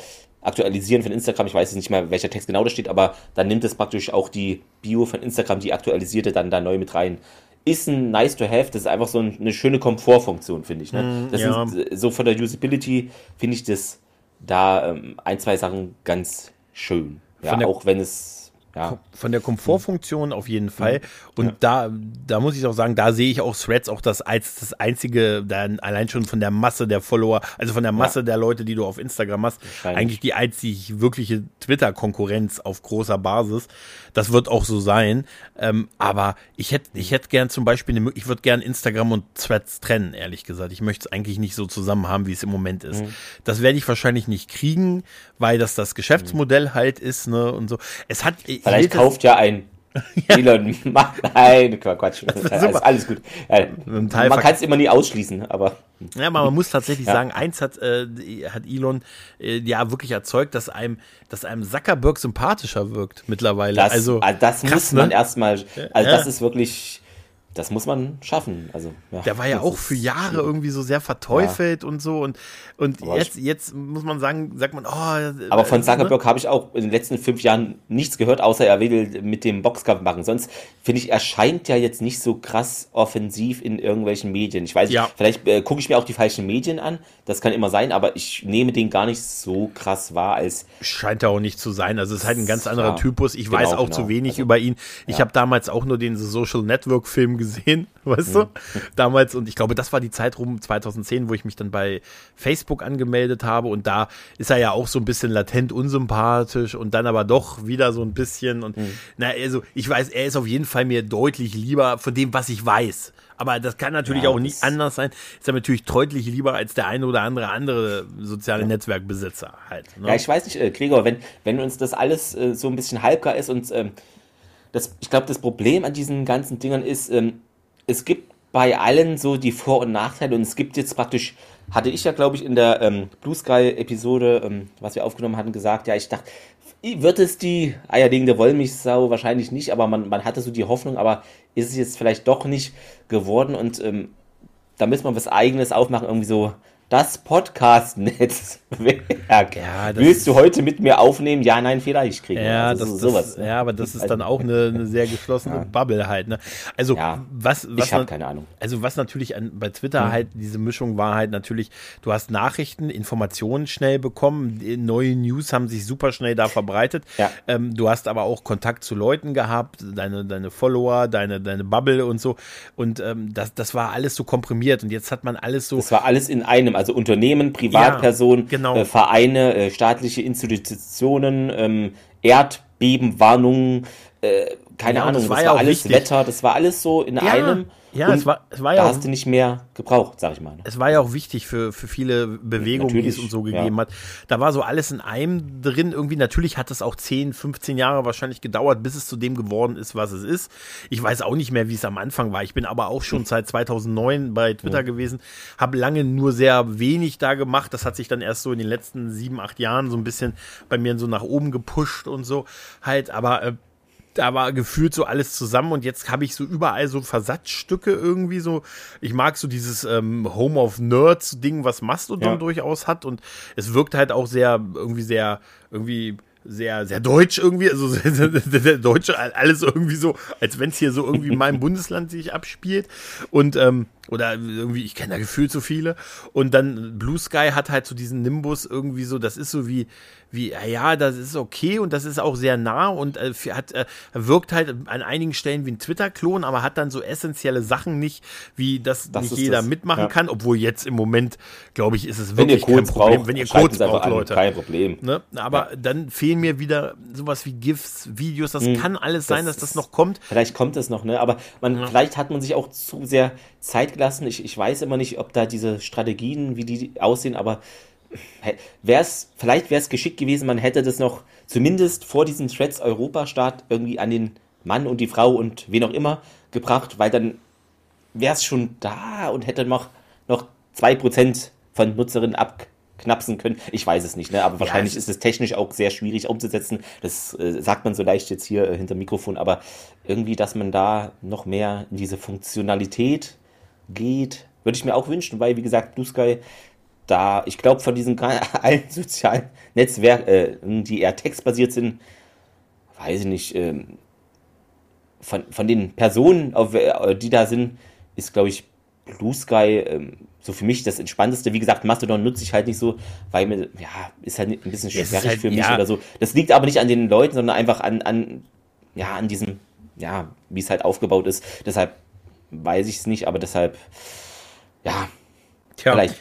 aktualisieren von Instagram. Ich weiß jetzt nicht mal, welcher Text genau da steht, aber dann nimmt es praktisch auch die Bio von Instagram, die aktualisierte, dann da neu mit rein. ist ein nice to have, das ist einfach so eine schöne Komfortfunktion, finde ich. Ne? Mm, das ja. sind, so von der Usability finde ich das da ähm, ein, zwei Sachen ganz schön. Ja, auch wenn es ja, Von der Komfortfunktion auf jeden Fall. Und Ja. da, da muss ich auch sagen, da sehe ich auch Threads auch das als das einzige, dann allein schon von der Masse der Follower, also von der Masse der Leute, die du auf Instagram hast, eigentlich die einzig wirkliche Twitter-Konkurrenz auf großer Basis. Das wird auch so sein. Ähm, aber ich hätte, ich hätte gern zum Beispiel, eine, ich würde gern Instagram und Threads trennen, ehrlich gesagt. Ich möchte es eigentlich nicht so zusammen haben, wie es im Moment ist. Mhm. Das werde ich wahrscheinlich nicht kriegen, weil das das Geschäftsmodell halt ist, ne, und so. Es hat, ich Vielleicht kauft ja ein Elon Musk. Nein, Quatsch. Alles, alles gut. Ja, man kann es immer nie ausschließen, aber Ja, aber man muss tatsächlich Ja. sagen, eins hat, äh, hat Elon äh, ja wirklich erzeugt, dass einem, dass einem Zuckerberg sympathischer wirkt mittlerweile. das, also also, das krass, muss man ne? erstmal. Also das ist wirklich, das muss man schaffen. Also ja, Der war ja das auch für Jahre schwierig. irgendwie so sehr verteufelt und so und und Aber jetzt jetzt muss man sagen, sagt man, oh, Aber von äh, Zuckerberg habe ich auch in den letzten fünf Jahren nichts gehört, außer er will mit dem Boxkampf machen. Sonst finde ich, er scheint ja jetzt nicht so krass offensiv in irgendwelchen Medien. Ich weiß nicht, Ja. vielleicht äh, gucke ich mir auch die falschen Medien an. Das kann immer sein, aber ich nehme den gar nicht so krass wahr als Scheint er auch nicht zu sein. Also es ist halt ein ganz anderer Ja, Typus. Ich genau, weiß auch genau. zu wenig Also, über ihn. Ich ja. habe damals auch nur den Social Network Film gesehen, weißt Mhm. du? Damals und ich glaube, das war die Zeit rum 2010, wo ich mich dann bei Facebook angemeldet habe und da ist er ja auch so ein bisschen latent unsympathisch und dann aber doch wieder so ein bisschen und Mhm. na also ich weiß, er ist auf jeden Fall mir deutlich lieber von dem, was ich weiß. Aber das kann natürlich Ja, auch nicht anders sein. Ist er natürlich deutlich lieber als der eine oder andere andere soziale Netzwerkbesitzer halt. Ne? Ja, ich weiß nicht, äh, Gregor, wenn, wenn uns das alles äh, so ein bisschen halbgar ist und ähm, das, ich glaube, das Problem an diesen ganzen Dingern ist, ähm, es gibt bei allen so die Vor- und Nachteile und es gibt jetzt praktisch, hatte ich ja, glaube ich, in der ähm, Blue Sky-Episode, ähm, was wir aufgenommen hatten, gesagt, ja, ich dachte, wird es die eierlegende Wollmilchsau? Wahrscheinlich nicht, aber man, man hatte so die Hoffnung, aber ist es jetzt vielleicht doch nicht geworden und ähm, da müssen wir was Eigenes aufmachen, irgendwie so das Podcast-Netzwerk. Ja, das Willst du heute mit mir aufnehmen? Ja, nein, vielleicht kriegen. Ja, Also das, so- das, ja, aber das ist dann auch eine, eine sehr geschlossene Ja. Bubble halt. Ne? Also Ja, was, was ich habe keine Ahnung. Also was natürlich an, bei Twitter halt diese Mischung war halt natürlich, du hast Nachrichten, Informationen schnell bekommen, neue News haben sich super schnell da verbreitet. Ja. Ähm, du hast aber auch Kontakt zu Leuten gehabt, deine, deine Follower, deine, deine Bubble und so. Und ähm, das, das war alles so komprimiert und jetzt hat man alles so. Das war alles in einem, also Unternehmen, Privatpersonen, genau. äh, Vereine, äh, staatliche Institutionen, ähm, Erdbebenwarnungen, äh, keine Ja, Ahnung, das das war war, ja alles wichtig. Wetter, das war alles so in einem. Ja, und es war, es war ja da auch hast du nicht mehr gebraucht, sag ich mal. ne? es war ja auch wichtig für, für viele Bewegungen, die es Natürlich, und so ja. gegeben hat. Da war so alles in einem drin. Irgendwie, natürlich hat es auch 10, 15 Jahre wahrscheinlich gedauert, bis es zu dem geworden ist, was es ist. Ich weiß auch nicht mehr, wie es am Anfang war. Ich bin aber auch schon seit 2009 bei Twitter gewesen, habe lange nur sehr wenig da gemacht. Das hat sich dann erst so in den letzten sieben, acht Jahren so ein bisschen bei mir so nach oben gepusht und so halt. Aber äh, da war gefühlt so alles zusammen und jetzt habe ich so überall so Versatzstücke irgendwie so. Ich mag so dieses ähm, Home of Nerds Ding, was Mastodon Ja. durchaus hat und es wirkt halt auch sehr irgendwie sehr irgendwie sehr sehr deutsch irgendwie, also sehr, sehr, sehr, deutsch alles irgendwie so, als wenn es hier so irgendwie in meinem Bundesland sich abspielt und ähm, oder irgendwie, ich kenne da gefühlt so viele. Und dann Blue Sky hat halt so diesen Nimbus irgendwie so, das ist so wie, wie, ja, ja, das ist okay und das ist auch sehr nah und äh, hat, äh, wirkt halt an einigen Stellen wie ein Twitter-Klon, aber hat dann so essentielle Sachen nicht, wie das, Das nicht jeder das, mitmachen ja. kann, obwohl jetzt im Moment, glaube ich, ist es Wenn ihr wirklich kein Problem, braucht, wenn ihr Codes braucht, Leute. kein Problem. Ne? Aber dann fehlen mir wieder sowas wie GIFs, Videos, das kann alles sein, dass das noch kommt. Vielleicht kommt es noch, ne? Aber man, vielleicht hat man sich auch zu sehr Zeit gelassen. Ich, ich weiß immer nicht, ob da diese Strategien, wie die aussehen, aber wär's, vielleicht wäre es geschickt gewesen, man hätte das noch zumindest vor diesem Threads Europa-Start irgendwie an den Mann und die Frau und wen auch immer gebracht, weil dann wäre es schon da und hätte noch, noch 2% von Nutzerinnen abknapsen können. Ich weiß es nicht, ne? aber wahrscheinlich es- ist es technisch auch sehr schwierig umzusetzen. Das äh, sagt man so leicht jetzt hier äh, hinter Mikrofon, aber irgendwie, dass man da noch mehr in diese Funktionalität geht, würde ich mir auch wünschen, weil, wie gesagt, Blue Sky, da, ich glaube, von diesen allen sozialen Netzwerken, äh, die eher textbasiert sind, weiß ich nicht, ähm, von, von den Personen, auf, äh, die da sind, ist, glaube ich, Blue Sky ähm, so für mich das Entspannteste. Wie gesagt, Mastodon nutze ich halt nicht so, weil mir, ja, ist halt ein bisschen schwierig halt, für mich ja. oder so. Das liegt aber nicht an den Leuten, sondern einfach an, an ja, an diesem, ja, wie es halt aufgebaut ist. Deshalb weiß ich es nicht, aber deshalb, ja, Tja. vielleicht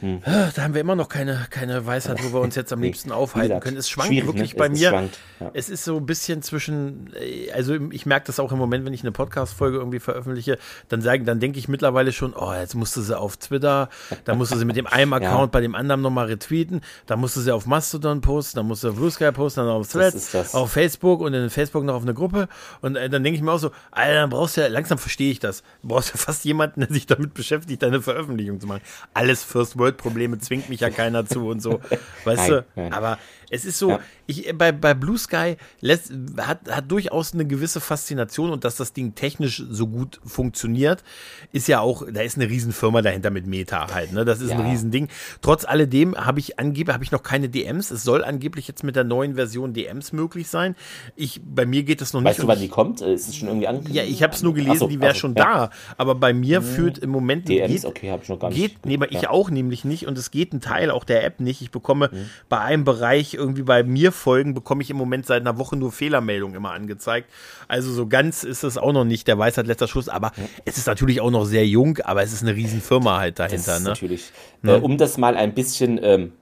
hm. Ah, da haben wir immer noch keine, keine Weisheit, wo wir uns jetzt am liebsten aufhalten können. Es schwankt wirklich ne? bei es mir. Schwankt, ja. Es ist so ein bisschen zwischen, äh, also ich merke das auch im Moment, wenn ich eine Podcast-Folge irgendwie veröffentliche, dann sagen, dann denke ich mittlerweile schon, oh, jetzt musste sie auf Twitter, dann musste sie mit dem einen Account ja. bei dem anderen nochmal retweeten, dann musste sie auf Mastodon posten, dann musste sie auf Blue Sky posten, dann auf Threads, auf Facebook und in Facebook noch auf eine Gruppe. Und äh, dann denke ich mir auch so, Alter, dann brauchst du ja, langsam verstehe ich das, du brauchst ja fast jemanden, der sich damit beschäftigt, deine Veröffentlichung zu machen. Alles First World World-Probleme zwingt mich ja keiner zu und so. Weißt nein, du? Nein. Aber es ist so, ja. ich, bei, bei Blue Sky lässt, hat, hat durchaus eine gewisse Faszination und dass das Ding technisch so gut funktioniert, ist ja auch, da ist eine Riesenfirma dahinter mit Meta halt, ne? Das ist ja. ein Riesending. Trotz alledem habe ich angeblich, habe ich noch keine DMs. Es soll angeblich jetzt mit der neuen Version DMs möglich sein. Ich, bei mir geht es noch weißt nicht. Weißt du, wann die kommt? Ist es schon irgendwie angekündigt? Ja, ich habe es nur gelesen, so, die wäre schon ja. da. Aber bei mir hm. führt im Moment DMs, geht, okay, habe ich noch gar nicht. Geht, nee, ich auch nämlich nicht und es geht ein Teil auch der App nicht. Ich bekomme hm. bei einem Bereich irgendwie bei mir folgen, bekomme ich im Moment seit einer Woche nur Fehlermeldungen immer angezeigt. Also so ganz ist es auch noch nicht der Weisheit letzter Schuss, aber es ist natürlich auch noch sehr jung, aber es ist eine Riesenfirma halt dahinter. Das ne? Natürlich. Ne? Äh, um das mal ein bisschen ähm,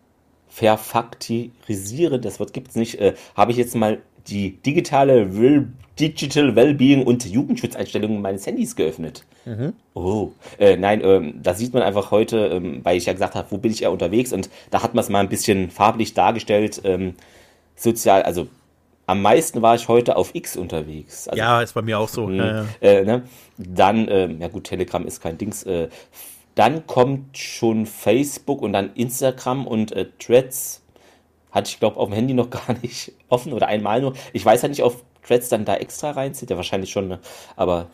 verfaktorisieren, das Wort gibt es nicht, äh, habe ich jetzt mal die digitale Will Digital Wellbeing und Jugendschutzeinstellungen meines Handys geöffnet. Mhm. Oh, äh, nein, ähm, da sieht man einfach heute, ähm, weil ich ja gesagt habe, wo bin ich ja unterwegs und da hat man es mal ein bisschen farblich dargestellt. Ähm, sozial, also am meisten war ich heute auf X unterwegs. Also, ja, ist bei mir auch so. Mh, ja, ja. Äh, ne? Dann, äh, ja gut, Telegram ist kein Dings. Äh, dann kommt schon Facebook und dann Instagram und äh, Threads. Hatte ich, glaube auf dem Handy noch gar nicht offen oder einmal nur. Ich weiß ja nicht, ob Threads dann da extra reinzieht. Ja, wahrscheinlich schon. Ne? Aber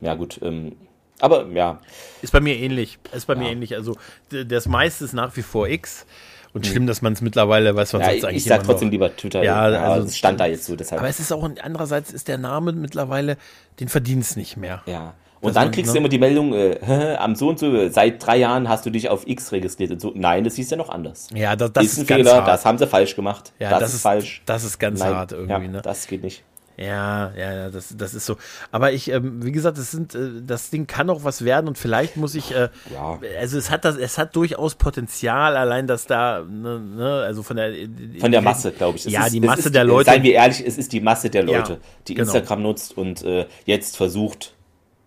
ja, gut. Ähm, aber ja. Ist bei mir ähnlich. Ist bei ja. mir ähnlich. Also das meiste ist nach wie vor X. Und schlimm, dass man es mittlerweile, weiß was ja, eigentlich Ich sag trotzdem noch. lieber Twitter. Ja, also es stand da jetzt so deshalb. Aber es ist auch, andererseits ist der Name mittlerweile, den verdienst nicht mehr. Ja. Und dann kriegst ne? du immer die Meldung, äh, am so und so, seit drei Jahren hast du dich auf X registriert und so. Nein, das hieß ja noch anders. Ja, das, das ist, ist ein Fehler, hart. das haben sie falsch gemacht. Ja, das, das ist, ist, falsch. Das ist ganz Nein, hart irgendwie, ja, ne? Das geht nicht. Ja, ja, das, das ist so. Aber ich, ähm, wie gesagt, das sind, äh, das Ding kann auch was werden und vielleicht muss ich, äh, ja. also es hat das, es hat durchaus Potenzial, allein dass da, ne, ne also von der, von der Masse, glaube ich. Es ja, ist, die Masse ist, der Leute. Seien wir ehrlich, es ist die Masse der Leute, ja, die genau. Instagram nutzt und äh, jetzt versucht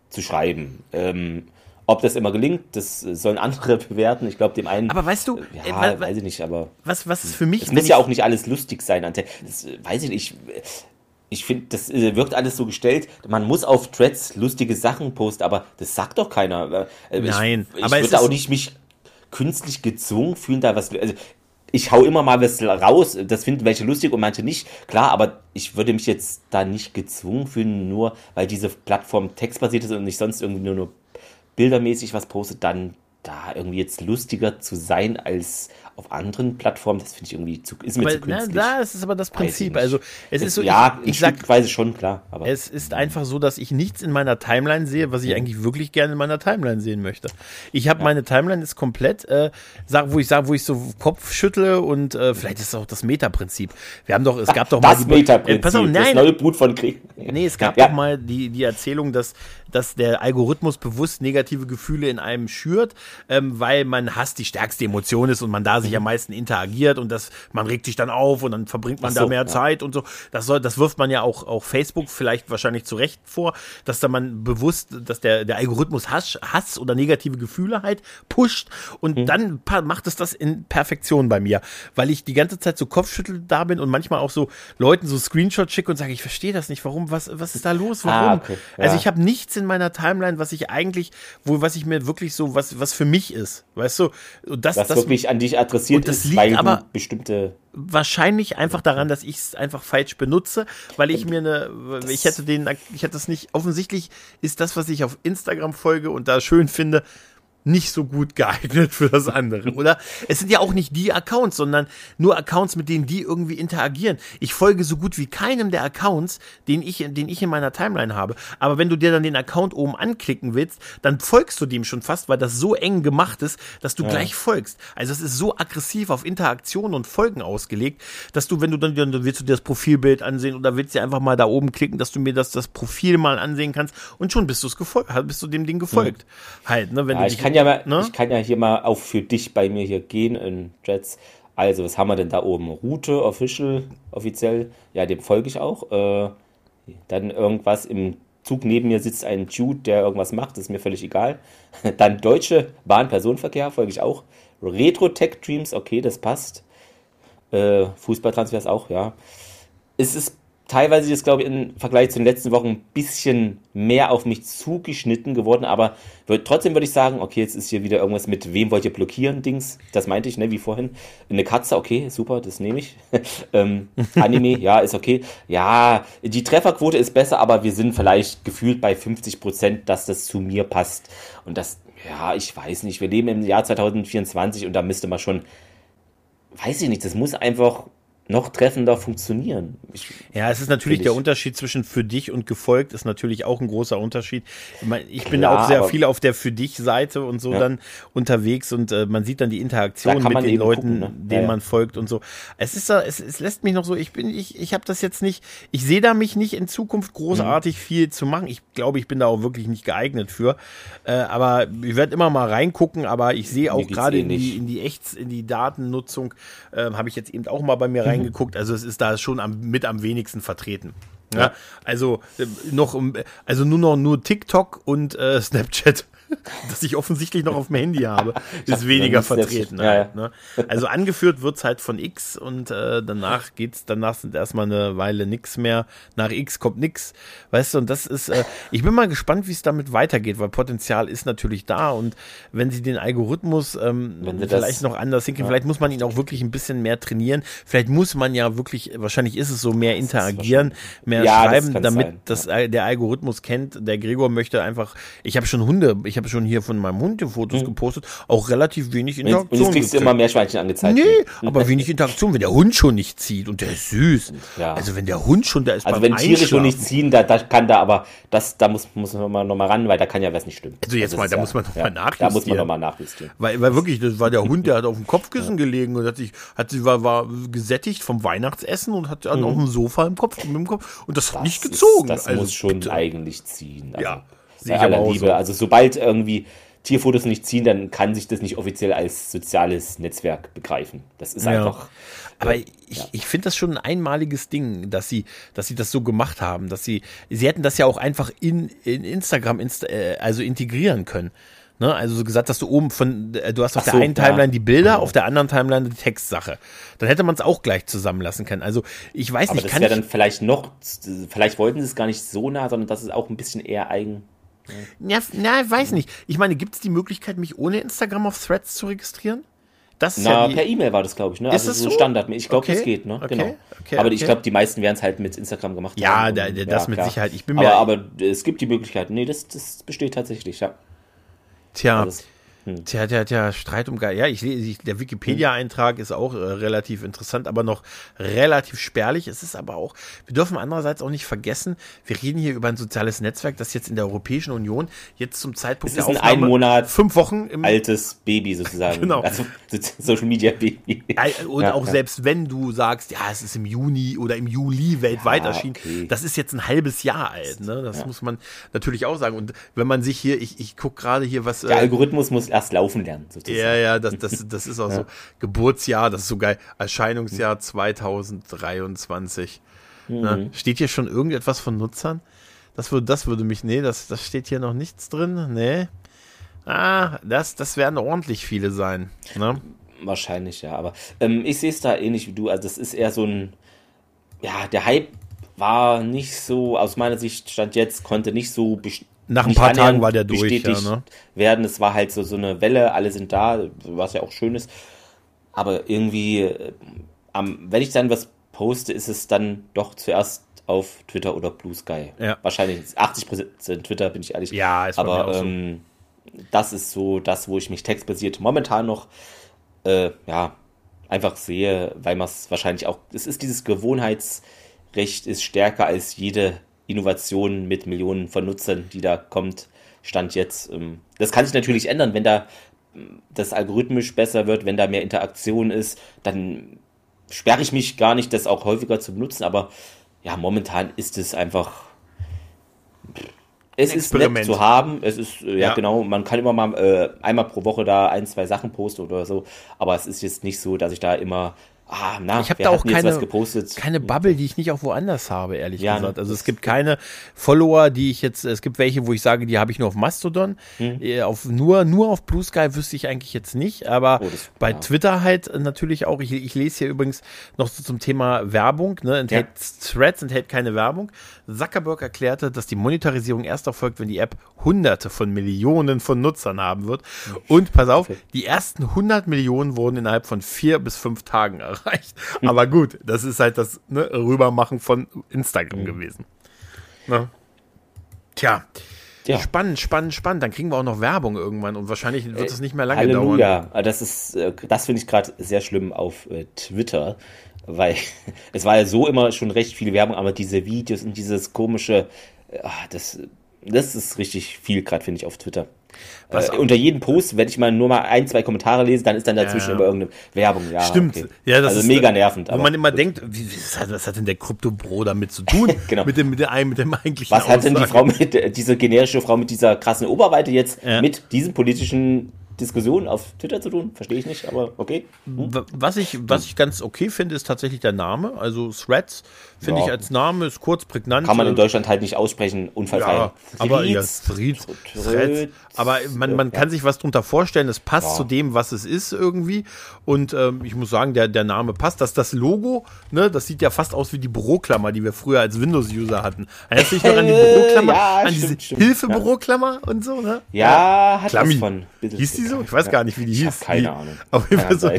zu schreiben. Ähm, ob das immer gelingt, das sollen andere bewerten. Ich glaube, dem einen. Aber weißt du, ja, äh, weiß ich nicht, aber. Was, was ist für mich. Es muss ja auch nicht alles lustig sein. Das, äh, weiß ich nicht ich finde, das äh, wirkt alles so gestellt. Man muss auf Threads lustige Sachen posten, aber das sagt doch keiner. Äh, Nein, ich, ich würde auch nicht mich künstlich gezwungen fühlen, da was. Also ich hau immer mal was raus, das finden welche lustig und manche nicht. Klar, aber ich würde mich jetzt da nicht gezwungen fühlen, nur weil diese Plattform textbasiert ist und ich sonst irgendwie nur, nur bildermäßig was postet, dann da irgendwie jetzt lustiger zu sein als auf anderen Plattformen, das finde ich irgendwie zu, ist mir aber, zu künstlich. Na, da ist es aber das Prinzip. Also es, es ist so, ja, ich, ich sag, Weise schon klar. Aber es ist einfach so, dass ich nichts in meiner Timeline sehe, was ich eigentlich wirklich gerne in meiner Timeline sehen möchte. Ich habe ja. meine Timeline ist komplett, äh, sag, wo ich sage, wo ich so Kopf schüttle und äh, vielleicht ist es auch das Meta-Prinzip. Wir haben doch, es gab doch das mal die Meta-Prinzip, äh, pass auf, nein, das neue Blut von Krieg. Nee, es gab ja. doch mal die die Erzählung, dass dass der Algorithmus bewusst negative Gefühle in einem schürt, ähm, weil man Hass die stärkste Emotion ist und man da sich mhm. am meisten interagiert und das, man regt sich dann auf und dann verbringt man so, da mehr ja. Zeit und so. Das soll, das wirft man ja auch, auch Facebook vielleicht wahrscheinlich zu Recht vor, dass da man bewusst, dass der, der Algorithmus Hass, Hass oder negative Gefühle halt pusht und mhm. dann macht es das in Perfektion bei mir, weil ich die ganze Zeit so Kopfschüttel da bin und manchmal auch so Leuten so Screenshots schicke und sage, ich verstehe das nicht, warum, was, was ist da los, warum? Ah, okay. ja. Also ich habe nichts in meiner Timeline, was ich eigentlich, wo, was ich mir wirklich so, was, was für mich ist, weißt du? Und das, was das, wirklich an dich adressiert das ist, liegt aber bestimmte wahrscheinlich einfach daran, dass ich es einfach falsch benutze, weil ich mir eine, ich hätte den, ich hätte es nicht, offensichtlich ist das, was ich auf Instagram folge und da schön finde, nicht so gut geeignet für das andere, oder? Es sind ja auch nicht die Accounts, sondern nur Accounts, mit denen die irgendwie interagieren. Ich folge so gut wie keinem der Accounts, den ich, den ich in meiner Timeline habe. Aber wenn du dir dann den Account oben anklicken willst, dann folgst du dem schon fast, weil das so eng gemacht ist, dass du ja. gleich folgst. Also es ist so aggressiv auf Interaktion und Folgen ausgelegt, dass du, wenn du dann, dann willst du dir das Profilbild ansehen oder willst du einfach mal da oben klicken, dass du mir das, das Profil mal ansehen kannst und schon bist du es gefolgt, bist du dem Ding gefolgt. Mhm. Halt, ne, wenn ja, du ich kann ja mal, ne? ich kann ja hier mal auch für dich bei mir hier gehen in Jets. Also, was haben wir denn da oben? Route, Official, offiziell. Ja, dem folge ich auch. Äh, dann irgendwas im Zug neben mir sitzt ein Jude, der irgendwas macht, das ist mir völlig egal. Dann Deutsche Bahn-Personenverkehr folge ich auch. Retro Tech Dreams, okay, das passt. Äh, Fußballtransfers auch, ja. Es ist teilweise ist, glaube ich, im Vergleich zu den letzten Wochen ein bisschen mehr auf mich zugeschnitten geworden, aber trotzdem würde ich sagen, okay, jetzt ist hier wieder irgendwas mit wem wollt ihr blockieren, Dings, das meinte ich, ne, wie vorhin. Eine Katze, okay, super, das nehme ich. ähm, Anime, ja, ist okay. Ja, die Trefferquote ist besser, aber wir sind vielleicht gefühlt bei 50 Prozent, dass das zu mir passt. Und das, ja, ich weiß nicht, wir leben im Jahr 2024 und da müsste man schon, weiß ich nicht, das muss einfach noch treffender funktionieren. Ich, ja, es ist natürlich der Unterschied zwischen für dich und gefolgt ist natürlich auch ein großer Unterschied. Ich, mein, ich bin Klar, auch sehr viel auf der für dich Seite und so ja. dann unterwegs und äh, man sieht dann die Interaktion mit den Leuten, gucken, ne? denen ja, man folgt und so. Es ist da, es, es lässt mich noch so, ich bin, ich, ich habe das jetzt nicht, ich sehe da mich nicht in Zukunft großartig mhm. viel zu machen. Ich glaube, ich bin da auch wirklich nicht geeignet für. Äh, aber ich werde immer mal reingucken, aber ich sehe auch gerade eh in die, in die Echt, in die Datennutzung, äh, habe ich jetzt eben auch mal bei mir rein reingeguckt. Also es ist da schon am, mit am wenigsten vertreten. Ja, also äh, noch, also nur noch nur TikTok und äh, Snapchat das ich offensichtlich noch auf dem Handy habe, ist weniger vertreten. Halt, Ne? Also angeführt wird es halt von X und äh, danach geht's, danach sind erstmal eine Weile nichts mehr. Nach X kommt nix. Weißt du, und das ist, äh, ich bin mal gespannt, wie es damit weitergeht, weil Potenzial ist natürlich da und wenn sie den Algorithmus ähm, vielleicht das, noch anders hinkriegen, ja. vielleicht muss man ihn auch wirklich ein bisschen mehr trainieren. Vielleicht muss man ja wirklich, wahrscheinlich ist es so, mehr interagieren, mehr ja, schreiben, das damit das, der Algorithmus kennt. Der Gregor möchte einfach, ich habe schon Hunde, ich ich habe schon hier von meinem Hund die Fotos mhm. gepostet, auch relativ wenig Interaktion. Und jetzt kriegst du immer mehr Schweinchen angezeigt. Nee, aber wenig Interaktion, wenn der Hund schon nicht zieht und der ist süß. Ja. Also wenn der Hund schon, da ist Also wenn Tiere schon nicht ziehen, da, da kann da aber, das, da muss, muss man noch mal ran, weil da kann ja was nicht stimmen. Also jetzt also mal, da ja, muss man noch ja, mal nachjustieren. Da muss man noch mal nachjustieren. Weil, weil wirklich, das war der Hund, der hat auf dem Kopfkissen gelegen und hat sich, hat sich, war, war gesättigt vom Weihnachtsessen und hat mhm. auf dem Sofa im Kopf, mit dem Kopf, und das, das hat nicht gezogen. Ist, das also, muss schon bitte. eigentlich ziehen. Also, ja. Sehr aller Liebe. So. Also sobald irgendwie Tierfotos nicht ziehen, dann kann sich das nicht offiziell als soziales Netzwerk begreifen. Das ist ja. einfach. Aber äh, ich, ja. ich finde das schon ein einmaliges Ding, dass sie, dass sie das so gemacht haben, dass sie, sie hätten das ja auch einfach in, in Instagram insta, äh, also integrieren können. Ne? Also so gesagt, dass du oben von, äh, du hast auf Ach der so, einen Timeline ja. die Bilder, genau. auf der anderen Timeline die Textsache. Dann hätte man es auch gleich zusammenlassen können. Also ich weiß Aber nicht, das kann wäre dann vielleicht noch, vielleicht wollten sie es gar nicht so nah, sondern das ist auch ein bisschen eher eigen. Ja, na, weiß nicht. Ich meine, gibt es die Möglichkeit, mich ohne Instagram auf Threads zu registrieren? Das Na, ja die... per E-Mail war das, glaube ich, ne? Ist also so, so Standard. Ich glaube, okay. das geht, ne? Okay. Genau. Okay, aber ich glaube, die meisten werden es halt mit Instagram gemacht ja, haben. Da, das ja, mit klar. Sicherheit. Ich bin mir aber, aber es gibt die Möglichkeit. Nee, das, das besteht tatsächlich, ja. Tja. Also hm. Tja, tja, tja, Streit um Geld. Ja, ich, ich der Wikipedia-Eintrag ist auch äh, relativ interessant, aber noch relativ spärlich. Es ist aber auch, wir dürfen andererseits auch nicht vergessen, wir reden hier über ein soziales Netzwerk, das jetzt in der Europäischen Union jetzt zum Zeitpunkt es ist der Aufnahme ein Monat fünf Wochen im altes Baby sozusagen. genau. Also Social Media Baby. Und ja, auch ja. selbst wenn du sagst, ja, es ist im Juni oder im Juli weltweit ja, erschienen, okay. das ist jetzt ein halbes Jahr alt. Ne? Das muss man natürlich auch sagen. Und wenn man sich hier, ich, ich gucke gerade hier was. Der äh, Algorithmus muss erst laufen lernen, sozusagen. Ja, ja, das, das, das ist auch ja. so. Geburtsjahr, das ist so geil. Erscheinungsjahr 2023. Mhm. Ne? Steht hier schon irgendetwas von Nutzern? Das würde, das würde mich, nee, das, das steht hier noch nichts drin. Nee. Ah, das, das werden ordentlich viele sein. Ne? Wahrscheinlich, ja. Aber ähm, ich sehe es da ähnlich wie du. Also, das ist eher so ein, ja, der Hype war nicht so, aus meiner Sicht stand jetzt, konnte nicht so nach ein paar Tagen war der durch, ja, ne? werden. Es war halt so, so eine Welle, alle sind da, was ja auch schön ist. Aber irgendwie, äh, am, wenn ich dann was poste, ist es dann doch zuerst auf Twitter oder Blue Sky. Ja. Wahrscheinlich 80% Twitter, bin ich ehrlich. Ja, ist Aber ähm, das ist so das, wo ich mich textbasiert momentan noch, äh, ja, einfach sehe, weil man es wahrscheinlich auch, es ist dieses Gewohnheitsrecht ist stärker als jede Innovation mit Millionen von Nutzern, die da kommt, stand jetzt. Ähm, das kann sich natürlich ändern, wenn da ähm, das algorithmisch besser wird, wenn da mehr Interaktion ist, dann sperre ich mich gar nicht, das auch häufiger zu benutzen, aber ja, momentan ist es einfach es ist nett zu haben. Es ist, äh, ja, ja, genau, man kann immer mal äh, einmal pro Woche da ein, zwei Sachen posten oder so, aber es ist jetzt nicht so, dass ich da immer Ah, na, ich habe da auch keine, keine Bubble, die ich nicht auch woanders habe, ehrlich ja, gesagt. Also es gibt keine Follower, die ich jetzt, es gibt welche, wo ich sage, die habe ich nur auf Mastodon. Hm. Äh, auf, nur, nur auf Blue Sky wüsste ich eigentlich jetzt nicht, aber oh, das, bei ja. Twitter halt natürlich auch. Ich, ich lese hier übrigens noch so zum Thema Werbung, ne, enthält ja. Threads, enthält keine Werbung. Zuckerberg erklärte, dass die Monetarisierung erst erfolgt, wenn die App hunderte von Millionen von Nutzern haben wird. Und pass auf, okay. die ersten 100 Millionen wurden innerhalb von vier bis fünf Tagen erreicht erreicht. Aber gut, das ist halt das ne, Rübermachen von Instagram mhm. gewesen. Ne? Tja. Ja. Spannend, spannend, spannend. Dann kriegen wir auch noch Werbung irgendwann und wahrscheinlich wird es nicht mehr lange Halleluja. dauern. Das ist, äh, das finde ich gerade sehr schlimm auf äh, Twitter, weil es war ja so immer schon recht viel Werbung, aber diese Videos und dieses komische, äh, das, das ist richtig viel gerade, finde ich, auf Twitter. Was, äh, unter jedem Post, wenn ich mal nur mal ein, zwei Kommentare lese, dann ist dann dazwischen ja. immer irgendeine Werbung. Ja, Stimmt. Okay. Ja, das also ist mega nervend. Wo man immer denkt, wie, was, hat, was hat denn der Krypto-Bro damit zu tun? genau. Mit dem, mit dem, mit dem eigentlichen Was hat denn die Frau mit, diese generische Frau mit dieser krassen Oberweite jetzt ja. mit diesem politischen Diskussion auf Twitter zu tun. Verstehe ich nicht, aber okay. Hm. Was, ich, was ich ganz okay finde, ist tatsächlich der Name. Also Threads finde ja. ich als Name ist kurz prägnant. Kann man in Deutschland halt nicht aussprechen, unfallfrei. Ja, aber ja, Threads, Threads. Aber man, man kann sich was drunter vorstellen. Es passt zu dem, was es ist irgendwie. Und ähm, ich muss sagen, der, der Name passt. Das, das Logo, ne, das sieht ja fast aus wie die Büroklammer, die wir früher als Windows-User hatten. Erinnerst du dich noch an die Büroklammer? Ja, an diese Hilfe-Büroklammer und so, ne? Ja, hat Klammi. was von. Hieß die so? Ich weiß gar nicht, wie die ich hieß. Keine Ahnung. Auf jeden Fall so.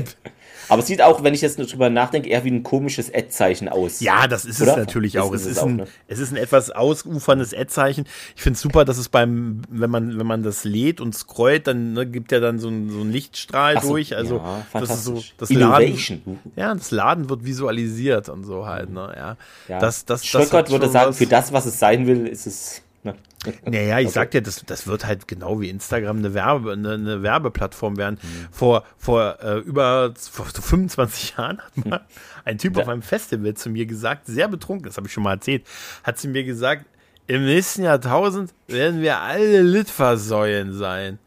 Aber es sieht auch, wenn ich jetzt nur drüber nachdenke, eher wie ein komisches Ad-Zeichen aus. Ja, das ist Oder? es natürlich auch. Es ist, es, auch, ein, ne? es ist ein etwas ausuferndes Ad-Zeichen. Ich finde es super, dass es beim, wenn man, wenn man das lädt und scrollt, dann ne, gibt ja dann so ein, so ein Lichtstrahl so, durch. Also ja, das ist so das Innovation. Laden. Ja, das Laden wird visualisiert und so halt. Ne? Ja, ja. Das, das, das würde sagen, für das, was es sein will, ist es? Naja, ich okay. sag dir, das, das wird halt genau wie Instagram eine, Werbe, eine, eine Werbeplattform werden. Mhm. Vor, vor äh, über vor so 25 Jahren hat mal ein Typ ja. auf einem Festival zu mir gesagt, sehr betrunken, das habe ich schon mal erzählt, hat zu mir gesagt, im nächsten Jahrtausend werden wir alle Litfaßsäulen sein.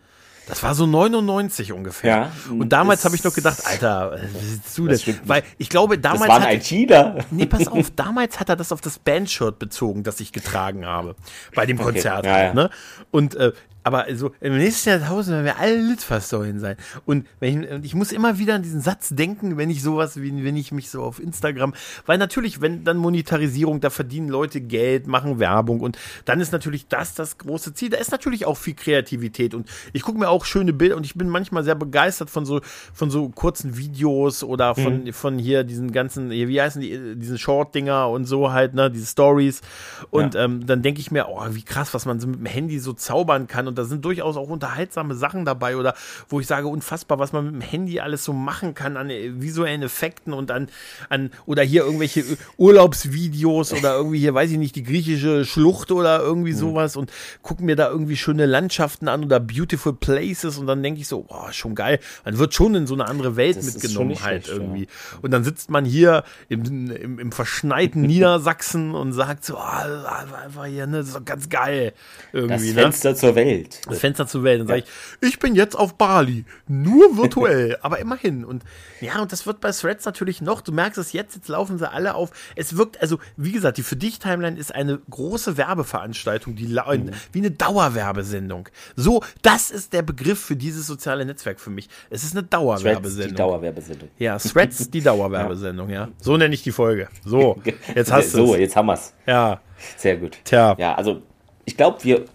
Das war so 99 ungefähr. Ja, und damals habe ich noch gedacht, Alter, was siehst du denn? Weil ich glaube, damals. Das war ein ITler. Nee, pass auf, damals hat er das auf das Bandshirt bezogen, das ich getragen habe. Bei dem Konzert. Okay, ja, ja. Ne? Und äh, aber so im nächsten Jahrtausend werden wir alle Litfaßsäulen sein. Und wenn ich, ich muss immer wieder an diesen Satz denken, wenn ich sowas, wie wenn ich mich so auf Instagram, weil natürlich, wenn dann Monetarisierung, da verdienen Leute Geld, machen Werbung und dann ist natürlich das das große Ziel. Da ist natürlich auch viel Kreativität und ich gucke mir auch schöne Bilder und ich bin manchmal sehr begeistert von so von so kurzen Videos oder von mhm. von hier diesen ganzen, wie heißen die, diesen Short-Dinger und so halt, ne, diese Stories. Und ja. ähm, dann denke ich mir, oh, wie krass, was man so mit dem Handy so zaubern kann und da sind durchaus auch unterhaltsame Sachen dabei oder wo ich sage, unfassbar, was man mit dem Handy alles so machen kann an visuellen Effekten und an, an oder hier irgendwelche Urlaubsvideos oder irgendwie hier, weiß ich nicht, die griechische Schlucht oder irgendwie mhm. sowas und gucken mir da irgendwie schöne Landschaften an oder beautiful places und dann denke ich so, boah, schon geil. Man wird schon in so eine andere Welt das mitgenommen halt schlecht, irgendwie. Ja. Und dann sitzt man hier im, im, im verschneiten Niedersachsen und sagt so, oh, einfach hier, ne, das ist doch ganz geil. Irgendwie, das Fenster ne? zur Welt. Welt. Das Fenster zur Welt. Dann ja. sage ich, ich bin jetzt auf Bali. Nur virtuell, aber immerhin. Und ja, und das wird bei Threads natürlich noch, du merkst es jetzt, jetzt laufen sie alle auf. Es wirkt, also wie gesagt, die Für dich Timeline ist eine große Werbeveranstaltung, die mhm. wie eine Dauerwerbesendung. So, das ist der Begriff für dieses soziale Netzwerk für mich. Es ist eine Dauerwerbesendung. Threads, die Dauerwerbesendung. Ja, Threads, die Dauerwerbesendung, ja. So nenne ich die Folge. So, jetzt hast du So, jetzt haben wir's. Ja. Sehr gut. Tja. Ja, also ich glaube, wir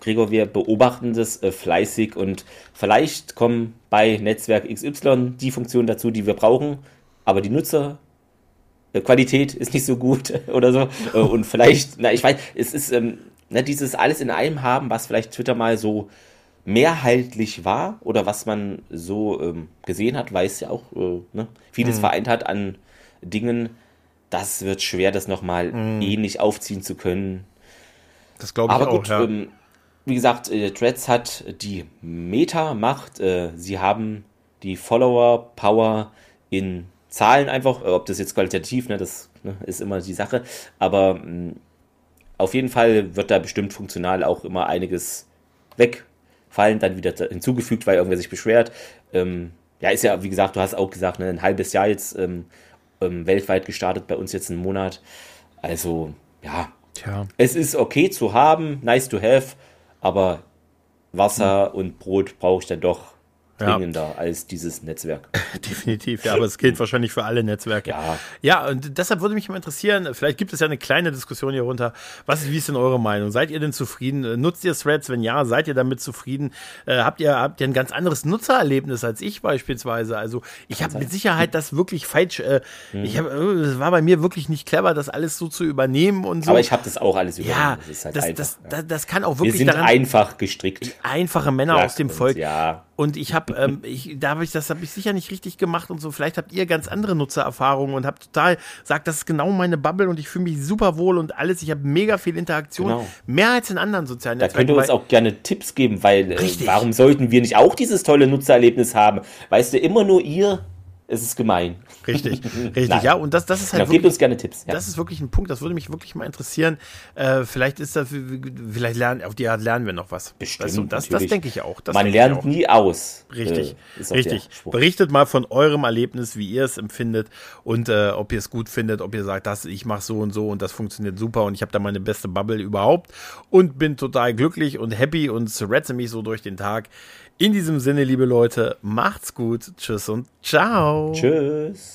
Gregor, wir beobachten das äh, fleißig und vielleicht kommen bei Netzwerk XY die Funktionen dazu, die wir brauchen, aber die Nutzerqualität ist nicht so gut oder so. Äh, und vielleicht, na, ich weiß, es ist ähm, na, dieses alles in einem haben, was vielleicht Twitter mal so mehrheitlich war oder was man so ähm, gesehen hat, weiß ja auch, äh, ne, vieles mhm. vereint hat an Dingen, das wird schwer, das nochmal mhm. ähnlich aufziehen zu können. Das glaube ich Aber gut, auch, ja. ähm, wie gesagt, äh, Threads hat die Meta-Macht. Äh, sie haben die Follower-Power in Zahlen einfach, ob das jetzt qualitativ, ne, das ne, ist immer die Sache. Aber mh, mm, auf jeden Fall wird da bestimmt funktional auch immer einiges wegfallen, dann wieder hinzugefügt, weil irgendwer sich beschwert. Ähm, ja, ist ja, wie gesagt, du hast auch gesagt, ne, ein halbes Jahr jetzt ähm, ähm, weltweit gestartet, bei uns jetzt einen Monat. Also, ja. Tja. Es ist okay zu haben, nice to have, aber Wasser hm. und Brot brauche ich dann doch dringender ja. als dieses Netzwerk. Definitiv, ja, aber es gilt wahrscheinlich für alle Netzwerke. Ja. ja, und deshalb würde mich mal interessieren, vielleicht gibt es ja eine kleine Diskussion hier runter. Was, wie ist denn eure Meinung? Seid ihr denn zufrieden? Nutzt ihr Threads? Wenn ja, seid ihr damit zufrieden? Äh, habt, ihr, habt ihr ein ganz anderes Nutzererlebnis als ich beispielsweise? Also ich habe mit Sicherheit das wirklich falsch, äh, mhm. ich hab, äh, es war bei mir wirklich nicht clever, das alles so zu übernehmen und so. Aber ich habe das auch alles übernommen. Ja, das, halt das, das, das, das, kann auch wirklich Wir sind daran, einfach gestrickt. Einfache Männer aus dem Volk. Ja. Und ich habe, ähm, ich, da habe ich, das habe ich sicher nicht richtig gemacht und so. Vielleicht habt ihr ganz andere Nutzererfahrungen und habt total sagt, das ist genau meine Bubble und ich fühle mich super wohl und alles. Ich habe mega viel Interaktion, genau. mehr als in anderen sozialen Netzwerken. Da könnt ihr uns auch gerne Tipps geben, weil äh, warum sollten wir nicht auch dieses tolle Nutzererlebnis haben? Weißt du, immer nur ihr es ist gemein. Richtig, richtig, ja. Und das, das ist halt. Genau, gebt uns gerne Tipps. Ja. Das ist wirklich ein Punkt, das würde mich wirklich mal interessieren. Äh, vielleicht ist das, vielleicht lernen, auf die Art lernen wir noch was. Bestimmt. Also das, das denke ich auch. Man lernt auch. nie aus. Richtig, äh, richtig. Berichtet mal von eurem Erlebnis, wie ihr es empfindet und äh, ob ihr es gut findet, ob ihr sagt, das, ich mache so und so und das funktioniert super und ich habe da meine beste Bubble überhaupt und bin total glücklich und happy und retze mich so durch den Tag. In diesem Sinne, liebe Leute, macht's gut. Tschüss und ciao. Tschüss.